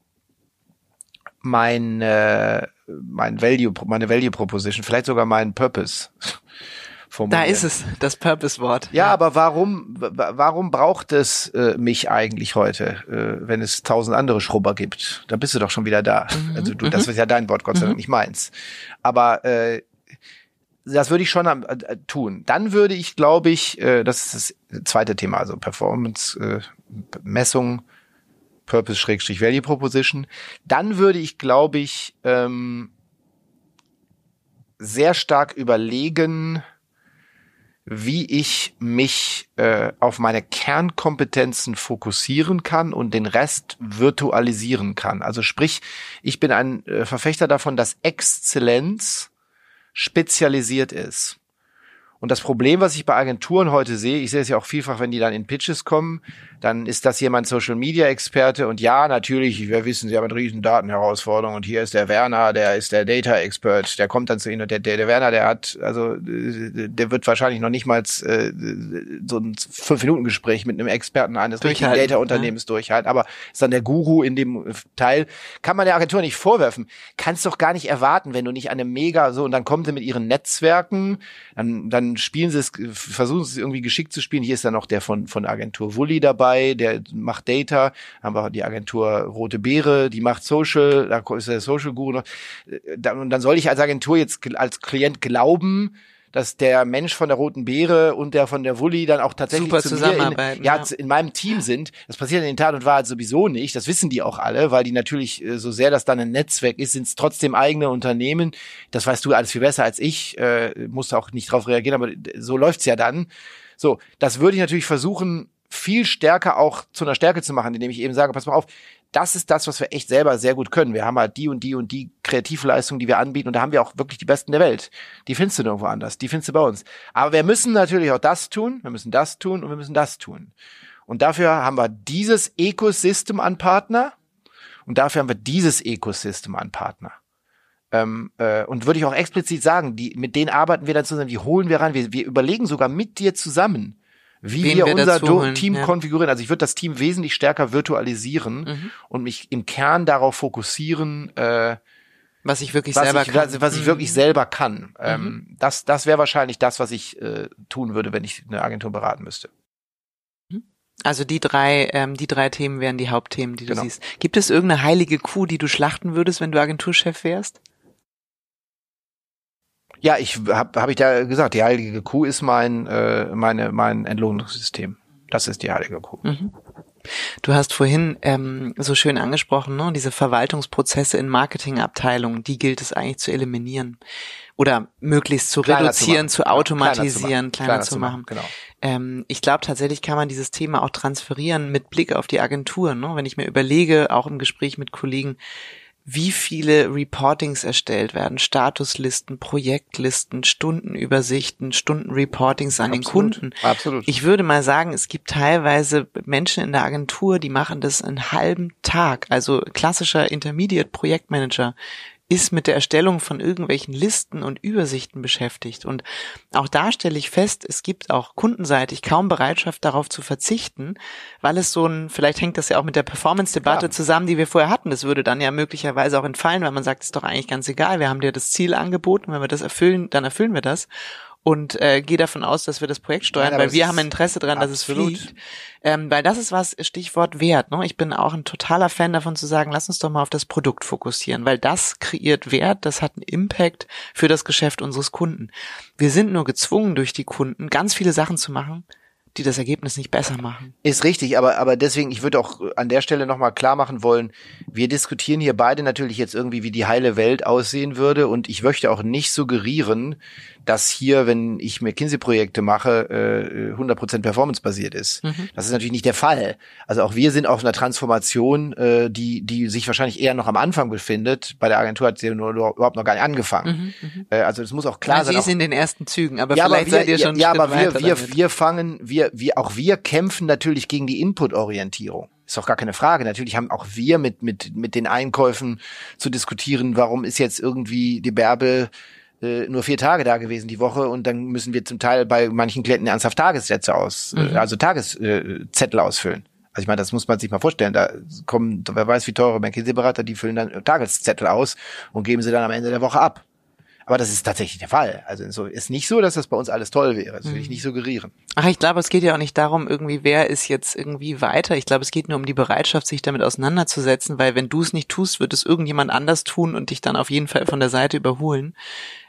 mein äh, mein Value meine Value Proposition, vielleicht sogar meinen Purpose formulieren. Da ist es, das Purpose-Wort. Ja, ja, aber warum, warum braucht es äh, mich eigentlich heute, äh, wenn es tausend andere Schrubber gibt? Da bist du doch schon wieder da. Mhm. Also du, das mhm. ist ja dein Wort, Gott sei Dank, mhm. nicht meins. Aber äh, das würde ich schon äh, tun. Dann würde ich, glaube ich, äh, das ist das zweite Thema, also Performance, äh, Messung, Purpose-Value Proposition. Dann würde ich, glaube ich, ähm, sehr stark überlegen, wie ich mich äh, auf meine Kernkompetenzen fokussieren kann und den Rest virtualisieren kann. Also sprich, ich bin ein äh, Verfechter davon, dass Exzellenz spezialisiert ist. Und das Problem, was ich bei Agenturen heute sehe, ich sehe es ja auch vielfach, wenn die dann in Pitches kommen, dann ist das jemand Social Media Experte und ja, natürlich, wir wissen, sie haben eine riesen Datenherausforderung und hier ist der Werner, der ist der Data Expert, der kommt dann zu Ihnen und der, der, der Werner, der hat, also der wird wahrscheinlich noch nicht mal äh, so ein Fünf-Minuten-Gespräch mit einem Experten eines richtigen Data-Unternehmens ja. durchhalten, aber ist dann der Guru in dem Teil, kann man der Agentur nicht vorwerfen. Kannst doch gar nicht erwarten, wenn du nicht eine mega so und dann kommen sie mit ihren Netzwerken, dann, dann spielen sie es, versuchen sie es irgendwie geschickt zu spielen. Hier ist dann noch der von, von Agentur Wully dabei, dabei, der macht Data, haben wir die Agentur Rote Beere, die macht Social, da ist der Social Guru noch. Äh, und dann soll ich als Agentur jetzt als Klient glauben, dass der Mensch von der Roten Beere und der von der Wulli dann auch tatsächlich Super zu mir in, ja, ja, in meinem Team sind. Das passiert in den Tat und Wahrheit sowieso nicht. Das wissen die auch alle, weil die natürlich, äh, so sehr das dann ein Netzwerk ist, sind es trotzdem eigene Unternehmen. Das weißt du alles viel besser als ich, äh, musst auch nicht drauf reagieren, aber so läuft's ja dann. So, das würde ich natürlich versuchen, viel stärker auch zu einer Stärke zu machen, indem ich eben sage, pass mal auf, das ist das, was wir echt selber sehr gut können. Wir haben halt die und die und die Kreativleistungen, die wir anbieten und da haben wir auch wirklich die Besten der Welt. Die findest du nirgendwo anders, die findest du bei uns. Aber wir müssen natürlich auch das tun, wir müssen das tun und wir müssen das tun. Und dafür haben wir dieses Ecosystem an Partner und dafür haben wir dieses Ecosystem an Partner. Ähm, äh, und würde ich auch explizit sagen, die, mit denen arbeiten wir dann zusammen, die holen wir ran, wir, wir überlegen sogar mit dir zusammen, wie wir, wir unser Team ja. konfigurieren. Also ich würde das Team wesentlich stärker virtualisieren mhm. und mich im Kern darauf fokussieren, äh, was ich wirklich was selber ich, kann. Was, ich mhm. wirklich selber kann. Ähm, mhm. das das wäre wahrscheinlich das, was ich äh, tun würde, wenn ich eine Agentur beraten müsste. Mhm. Also die drei, ähm, die drei Themen wären die Hauptthemen, die du genau. siehst. Gibt es irgendeine heilige Kuh, die du schlachten würdest, wenn du Agenturchef wärst? Ja, ich habe hab ich da gesagt, die heilige Kuh ist mein äh, meine mein Entlohnungssystem. Das ist die heilige Kuh. Mhm. Du hast vorhin ähm, so schön angesprochen, ne? diese Verwaltungsprozesse in Marketingabteilungen, die gilt es eigentlich zu eliminieren oder möglichst zu kleiner reduzieren, zu, zu automatisieren, kleiner, zu, kleiner zu machen. Genau. Ähm, ich glaube tatsächlich kann man dieses Thema auch transferieren mit Blick auf die Agentur. Ne? Wenn ich mir überlege, auch im Gespräch mit Kollegen, wie viele Reportings erstellt werden, Statuslisten, Projektlisten, Stundenübersichten, Stundenreportings an Absolut. den Kunden. Absolut. Ich würde mal sagen, es gibt teilweise Menschen in der Agentur, die machen das einen halben Tag. Also klassischer Intermediate Projektmanager ist mit der Erstellung von irgendwelchen Listen und Übersichten beschäftigt. Und auch da stelle ich fest, es gibt auch kundenseitig kaum Bereitschaft darauf zu verzichten, weil es so ein, vielleicht hängt das ja auch mit der Performance-Debatte zusammen, die wir vorher hatten. Das würde dann ja möglicherweise auch entfallen, weil man sagt, es ist doch eigentlich ganz egal, wir haben dir das Ziel angeboten, wenn wir das erfüllen, dann erfüllen wir das und äh, gehe davon aus, dass wir das Projekt steuern, Nein, weil wir haben Interesse daran, dass es fliegt. Ähm, weil das ist was, Stichwort Wert. Ne? Ich bin auch ein totaler Fan davon zu sagen, lass uns doch mal auf das Produkt fokussieren, weil das kreiert Wert, das hat einen Impact für das Geschäft unseres Kunden. Wir sind nur gezwungen durch die Kunden, ganz viele Sachen zu machen, die das Ergebnis nicht besser machen. Ist richtig, aber, aber deswegen, ich würde auch an der Stelle nochmal klar machen wollen, wir diskutieren hier beide natürlich jetzt irgendwie, wie die heile Welt aussehen würde und ich möchte auch nicht suggerieren, dass hier, wenn ich McKinsey-Projekte mache, äh, 100% performance-basiert ist. Mhm. Das ist natürlich nicht der Fall. Also auch wir sind auf einer Transformation, äh, die, die sich wahrscheinlich eher noch am Anfang befindet. Bei der Agentur hat sie nur, nur überhaupt noch gar nicht angefangen. Mhm, mhm. äh, also es muss auch klar ja, sein. Sie ist in den ersten Zügen, aber ja, vielleicht aber wir, seid ihr schon Ja, aber wir, wir, wir fangen, wir, wir, auch wir kämpfen natürlich gegen die Input-Orientierung. Ist doch gar keine Frage. Natürlich haben auch wir mit, mit, mit den Einkäufen zu diskutieren, warum ist jetzt irgendwie die Bärbel äh, nur vier Tage da gewesen die Woche und dann müssen wir zum Teil bei manchen Klienten ernsthaft Tagessätze aus, äh, mhm. äh, also Tageszettel äh, ausfüllen. Also ich meine, das muss man sich mal vorstellen. Da kommen, wer weiß wie teure McKinsey-Berater, die füllen dann Tageszettel aus und geben sie dann am Ende der Woche ab. Aber das ist tatsächlich der Fall. Also so ist nicht so, dass das bei uns alles toll wäre. Das will ich mhm. nicht suggerieren. Ach, ich glaube, es geht ja auch nicht darum, irgendwie, wer ist jetzt irgendwie weiter. Ich glaube, es geht nur um die Bereitschaft, sich damit auseinanderzusetzen, weil wenn du es nicht tust, wird es irgendjemand anders tun und dich dann auf jeden Fall von der Seite überholen.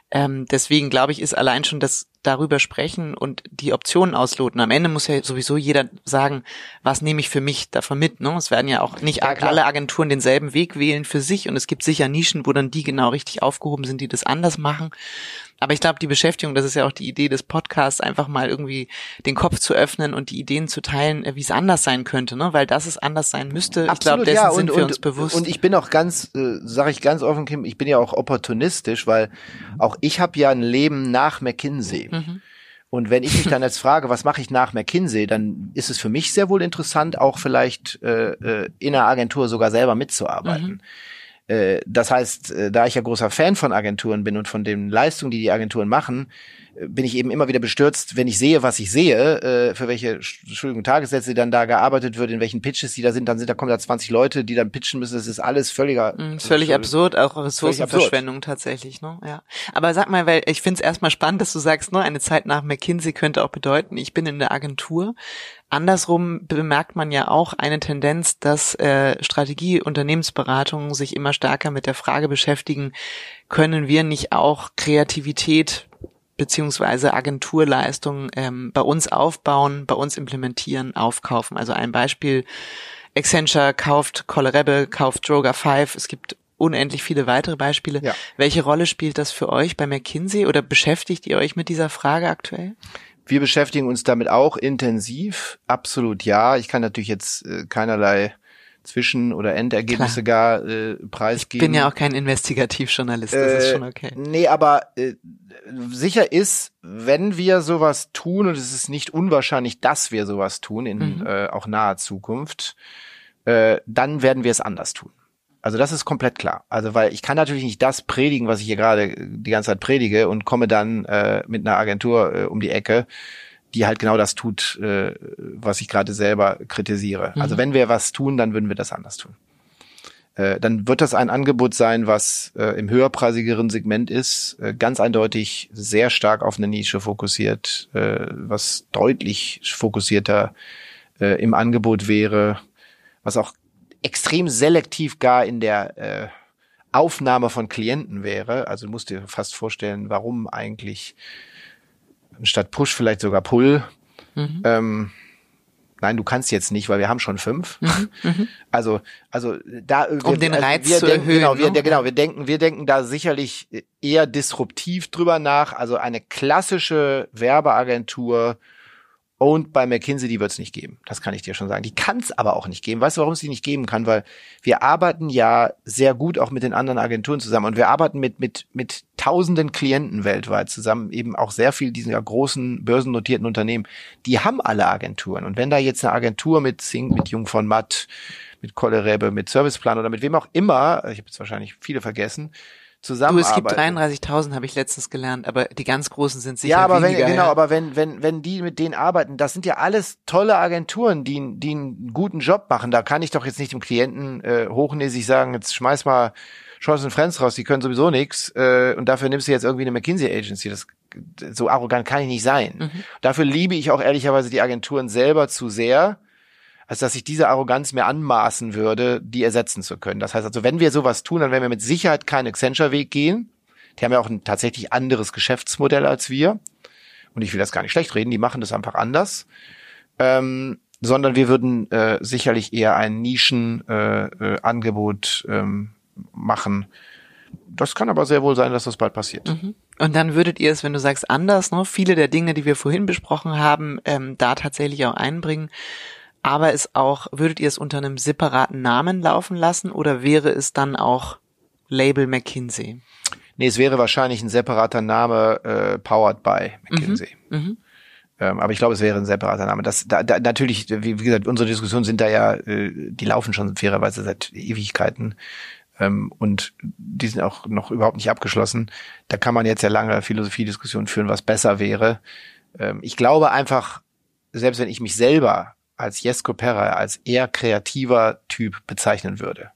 Ähm, deswegen glaube ich, ist allein schon das darüber sprechen und die Optionen ausloten. Am Ende muss ja sowieso jeder sagen, was nehme ich für mich davon mit. Ne? Es werden ja auch nicht ja, alle Agenturen denselben Weg wählen für sich und es gibt sicher Nischen, wo dann die genau richtig aufgehoben sind, die das anders machen. Aber ich glaube, die Beschäftigung, das ist ja auch die Idee des Podcasts, einfach mal irgendwie den Kopf zu öffnen und die Ideen zu teilen, äh, wie es anders sein könnte, ne? Weil das es anders sein müsste. Absolut, ich glaube, dessen ja, und, sind wir und, uns bewusst. Und ich bin auch ganz, äh, sage ich ganz offen, Kim, ich bin ja auch opportunistisch, weil auch ich habe ja ein Leben nach McKinsey. Mhm. Und wenn ich mich dann jetzt frage, was mache ich nach McKinsey, dann ist es für mich sehr wohl interessant, auch vielleicht äh, äh in einer Agentur sogar selber mitzuarbeiten. Mhm. Äh, das heißt, äh, da ich ja großer Fan von Agenturen bin und von den Leistungen, die die Agenturen machen, bin ich eben immer wieder bestürzt, wenn ich sehe, was ich sehe, äh, für welche Entschuldigung, Tagessätze dann da gearbeitet wird, in welchen Pitches die da sind, dann sind da kommen da 20 Leute, die dann pitchen müssen. Das ist alles völliger mm, völlig absurd, auch Ressourcenverschwendung tatsächlich, ne? Ja. Aber sag mal, weil ich finde es erstmal spannend, dass du sagst, ne, eine Zeit nach McKinsey könnte auch bedeuten, ich bin in der Agentur. Andersrum bemerkt man ja auch eine Tendenz, dass äh, Strategie, Unternehmensberatungen sich immer stärker mit der Frage beschäftigen, können wir nicht auch Kreativität beziehungsweise Agenturleistungen ähm, bei uns aufbauen, bei uns implementieren, aufkaufen. Also ein Beispiel, Accenture kauft Colorable, kauft Droga 5. Es gibt unendlich viele weitere Beispiele. Ja. Welche Rolle spielt das für euch bei McKinsey oder beschäftigt ihr euch mit dieser Frage aktuell? Wir beschäftigen uns damit auch intensiv. Absolut ja. Ich kann natürlich jetzt äh, keinerlei zwischen- oder Endergebnisse Klar. gar äh, preisgeben. Ich bin ja auch kein Investigativjournalist, das äh, ist schon okay. Nee, aber äh, sicher ist, wenn wir sowas tun, und es ist nicht unwahrscheinlich, dass wir sowas tun in mhm. äh, auch naher Zukunft, äh, dann werden wir es anders tun. Also das ist komplett klar. Also weil ich kann natürlich nicht das predigen, was ich hier gerade die ganze Zeit predige und komme dann äh, mit einer Agentur äh, um die Ecke, die halt genau das tut, äh, was ich gerade selber kritisiere. Mhm. Also wenn wir was tun, dann würden wir das anders tun. Äh, dann wird das ein Angebot sein, was äh, im höherpreisigeren Segment ist, äh, ganz eindeutig sehr stark auf eine Nische fokussiert, äh, was deutlich fokussierter äh, im Angebot wäre, was auch extrem selektiv gar in der äh, Aufnahme von Klienten wäre. Also du musst dir fast vorstellen, warum eigentlich statt Push vielleicht sogar Pull. Mhm. Ähm, nein, du kannst jetzt nicht, weil wir haben schon fünf. Mhm, mhm. (laughs) also, also da um wir, den also Reiz wir zu denken, erhöhen. Genau, wir, ne? genau, wir denken, wir denken da sicherlich eher disruptiv drüber nach. Also eine klassische Werbeagentur und bei McKinsey, die wird es nicht geben. Das kann ich dir schon sagen. Die kann es aber auch nicht geben. Weißt du, warum es die nicht geben kann? Weil wir arbeiten ja sehr gut auch mit den anderen Agenturen zusammen und wir arbeiten mit, mit, mit tausenden Klienten weltweit zusammen, eben auch sehr viel dieser großen börsennotierten Unternehmen. Die haben alle Agenturen. Und wenn da jetzt eine Agentur mit Sing, mit Jung von Matt, mit Kollerebe, mit Serviceplan oder mit wem auch immer, ich habe jetzt wahrscheinlich viele vergessen, Du, es gibt 33.000, habe ich letztens gelernt, aber die ganz großen sind sicher Ja, aber weniger, wenn, genau, ja. aber wenn, wenn, wenn die mit denen arbeiten, das sind ja alles tolle Agenturen, die, die einen guten Job machen. Da kann ich doch jetzt nicht dem Klienten äh, hochnäsig sagen, jetzt schmeiß mal Scholz und Friends raus, die können sowieso nichts äh, und dafür nimmst du jetzt irgendwie eine McKinsey Agency. Das, so arrogant kann ich nicht sein. Mhm. Dafür liebe ich auch ehrlicherweise die Agenturen selber zu sehr, als dass ich diese Arroganz mir anmaßen würde, die ersetzen zu können. Das heißt also, wenn wir sowas tun, dann werden wir mit Sicherheit keinen Accenture-Weg gehen. Die haben ja auch ein tatsächlich anderes Geschäftsmodell als wir. Und ich will das gar nicht schlecht reden, die machen das einfach anders. Ähm, sondern wir würden äh, sicherlich eher ein Nischenangebot äh, äh, Angebot, ähm, machen. Das kann aber sehr wohl sein, dass das bald passiert. Mhm. Und dann würdet ihr es, wenn du sagst anders, ne, viele der Dinge, die wir vorhin besprochen haben, ähm, da tatsächlich auch einbringen. Aber es auch, würdet ihr es unter einem separaten Namen laufen lassen oder wäre es dann auch Label McKinsey? Nee, es wäre wahrscheinlich ein separater Name, äh, powered by McKinsey. Mhm. Mhm. Ähm, aber ich glaube, es wäre ein separater Name. Das, da, da, natürlich, wie, wie gesagt, unsere Diskussionen sind da ja, äh, die laufen schon fairerweise seit Ewigkeiten. Ähm, und die sind auch noch überhaupt nicht abgeschlossen. Da kann man jetzt ja lange Philosophiediskussionen führen, was besser wäre. Ähm, ich glaube einfach, selbst wenn ich mich selber als Jesko Perra als eher kreativer Typ bezeichnen würde.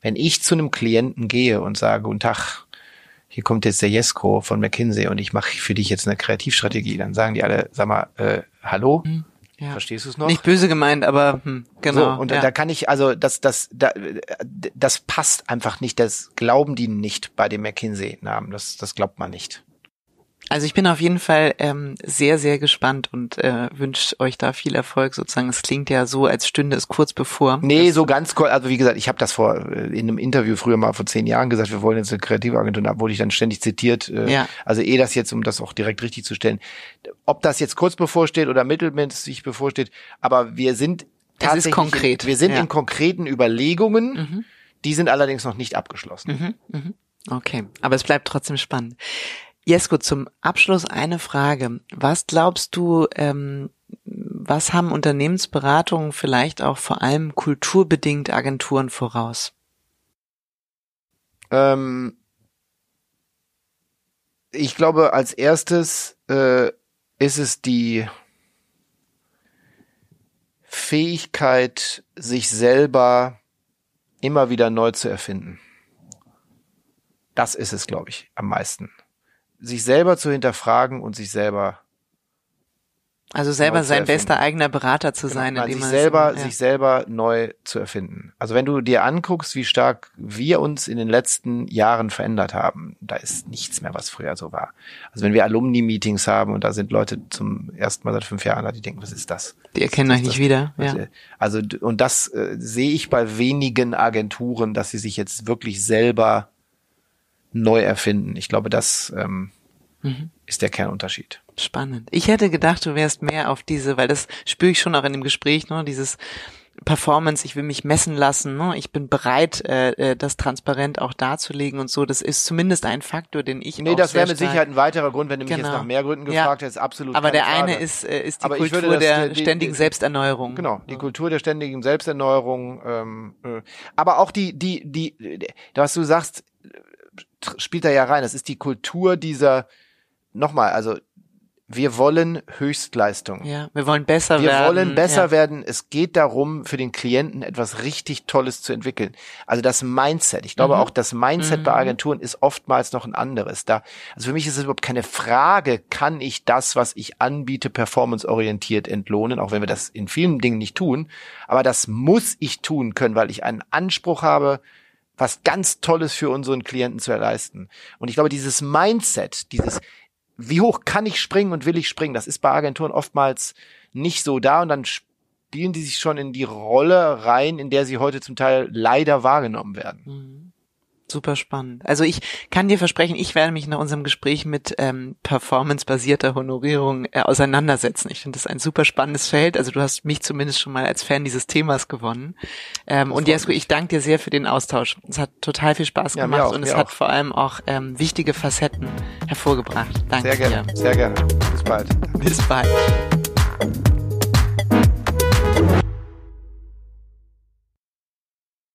Wenn ich zu einem Klienten gehe und sage, guten Tag, hier kommt jetzt der Jesko von McKinsey und ich mache für dich jetzt eine Kreativstrategie, dann sagen die alle, sag mal, äh, hallo? Hm, Ja. Verstehst du es noch? Nicht böse gemeint, aber hm, genau. So, und ja. da kann ich, also das, das, da, das passt einfach nicht. Das glauben die nicht bei dem McKinsey-Namen. Das, das glaubt man nicht. Also ich bin auf jeden Fall ähm, sehr, sehr gespannt und äh, wünsche euch da viel Erfolg sozusagen. Es klingt ja so, als stünde es kurz bevor. Nee, so ganz kurz, also wie gesagt, ich habe das vor äh, in einem Interview früher mal vor zehn Jahren gesagt, wir wollen jetzt eine Kreativagentur, da wurde ich dann ständig zitiert. Äh, Ja. Also eh das jetzt, um das auch direkt richtig zu stellen. Ob das jetzt kurz bevorsteht oder mittelmäßig bevorsteht, aber wir sind Es ist tatsächlich konkret, In, wir sind ja. in konkreten Überlegungen, Mhm. die sind allerdings noch nicht abgeschlossen. Mhm, mhm. Okay, aber es bleibt trotzdem spannend. Jesko, zum Abschluss eine Frage. Was glaubst du, ähm, was haben Unternehmensberatungen vielleicht auch vor allem kulturbedingt Agenturen voraus? Ähm, ich glaube, als erstes äh, ist es die Fähigkeit, sich selber immer wieder neu zu erfinden. Das ist es, glaube ich, am meisten. Sich selber zu hinterfragen und sich selber Also selber zu sein bester eigener Berater zu sein, Nein, indem sich man selber, es, ja. sich selber neu zu erfinden. Also wenn du dir anguckst, wie stark wir uns in den letzten Jahren verändert haben, da ist nichts mehr, was früher so war. Also wenn wir Alumni-Meetings haben und da sind Leute zum ersten Mal seit fünf Jahren da, die denken, was ist das? die erkennen euch nicht das? wieder. Ja. äh, Also und das äh, sehe ich bei wenigen Agenturen, dass sie sich jetzt wirklich selber neu erfinden. Ich glaube, das ähm, Mhm. ist der Kernunterschied. Spannend. Ich hätte gedacht, du wärst mehr auf diese, weil das spüre ich schon auch in dem Gespräch, ne, dieses Performance, ich will mich messen lassen, ne? ich bin bereit, äh, äh, das transparent auch darzulegen und so. Das ist zumindest ein Faktor, den ich Nee, das wäre mit Sicherheit ein weiterer Grund, wenn du mich Genau. jetzt nach mehr Gründen Ja. gefragt hättest, absolut. Aber der eine Frage. ist, äh, ist die Aber Kultur das, der die- ständigen die- Selbsterneuerung. Genau, die Kultur der ständigen Selbsterneuerung. Ähm, äh, aber auch die, die, die, was du sagst, spielt da ja rein. Das ist die Kultur dieser, nochmal, also wir wollen Höchstleistung. Ja, wir wollen besser Wir werden. wollen besser ja. werden. Es geht darum, für den Klienten etwas richtig Tolles zu entwickeln. Also das Mindset. Ich glaube Mhm. auch, das Mindset bei Mhm. Agenturen ist oftmals noch ein anderes. Da, also für mich ist es überhaupt keine Frage, kann ich das, was ich anbiete, performanceorientiert entlohnen, auch wenn wir das in vielen Dingen nicht tun. Aber das muss ich tun können, weil ich einen Anspruch habe, was ganz Tolles für unseren Klienten zu leisten. Und ich glaube, dieses Mindset, dieses, wie hoch kann ich springen und will ich springen, das ist bei Agenturen oftmals nicht so da und dann spielen die sich schon in die Rolle rein, in der sie heute zum Teil leider wahrgenommen werden. Mhm. Super spannend. Also ich kann dir versprechen, ich werde mich nach unserem Gespräch mit ähm, performancebasierter Honorierung äh, auseinandersetzen. Ich finde das ein super spannendes Feld. Also du hast mich zumindest schon mal als Fan dieses Themas gewonnen. Ähm, und Jesko, ich danke dir sehr für den Austausch. Es hat total viel Spaß Ja, gemacht auch, und es hat auch. vor allem auch ähm, wichtige Facetten hervorgebracht. Danke Sehr gerne, dir. sehr gerne. Bis bald. Bis bald.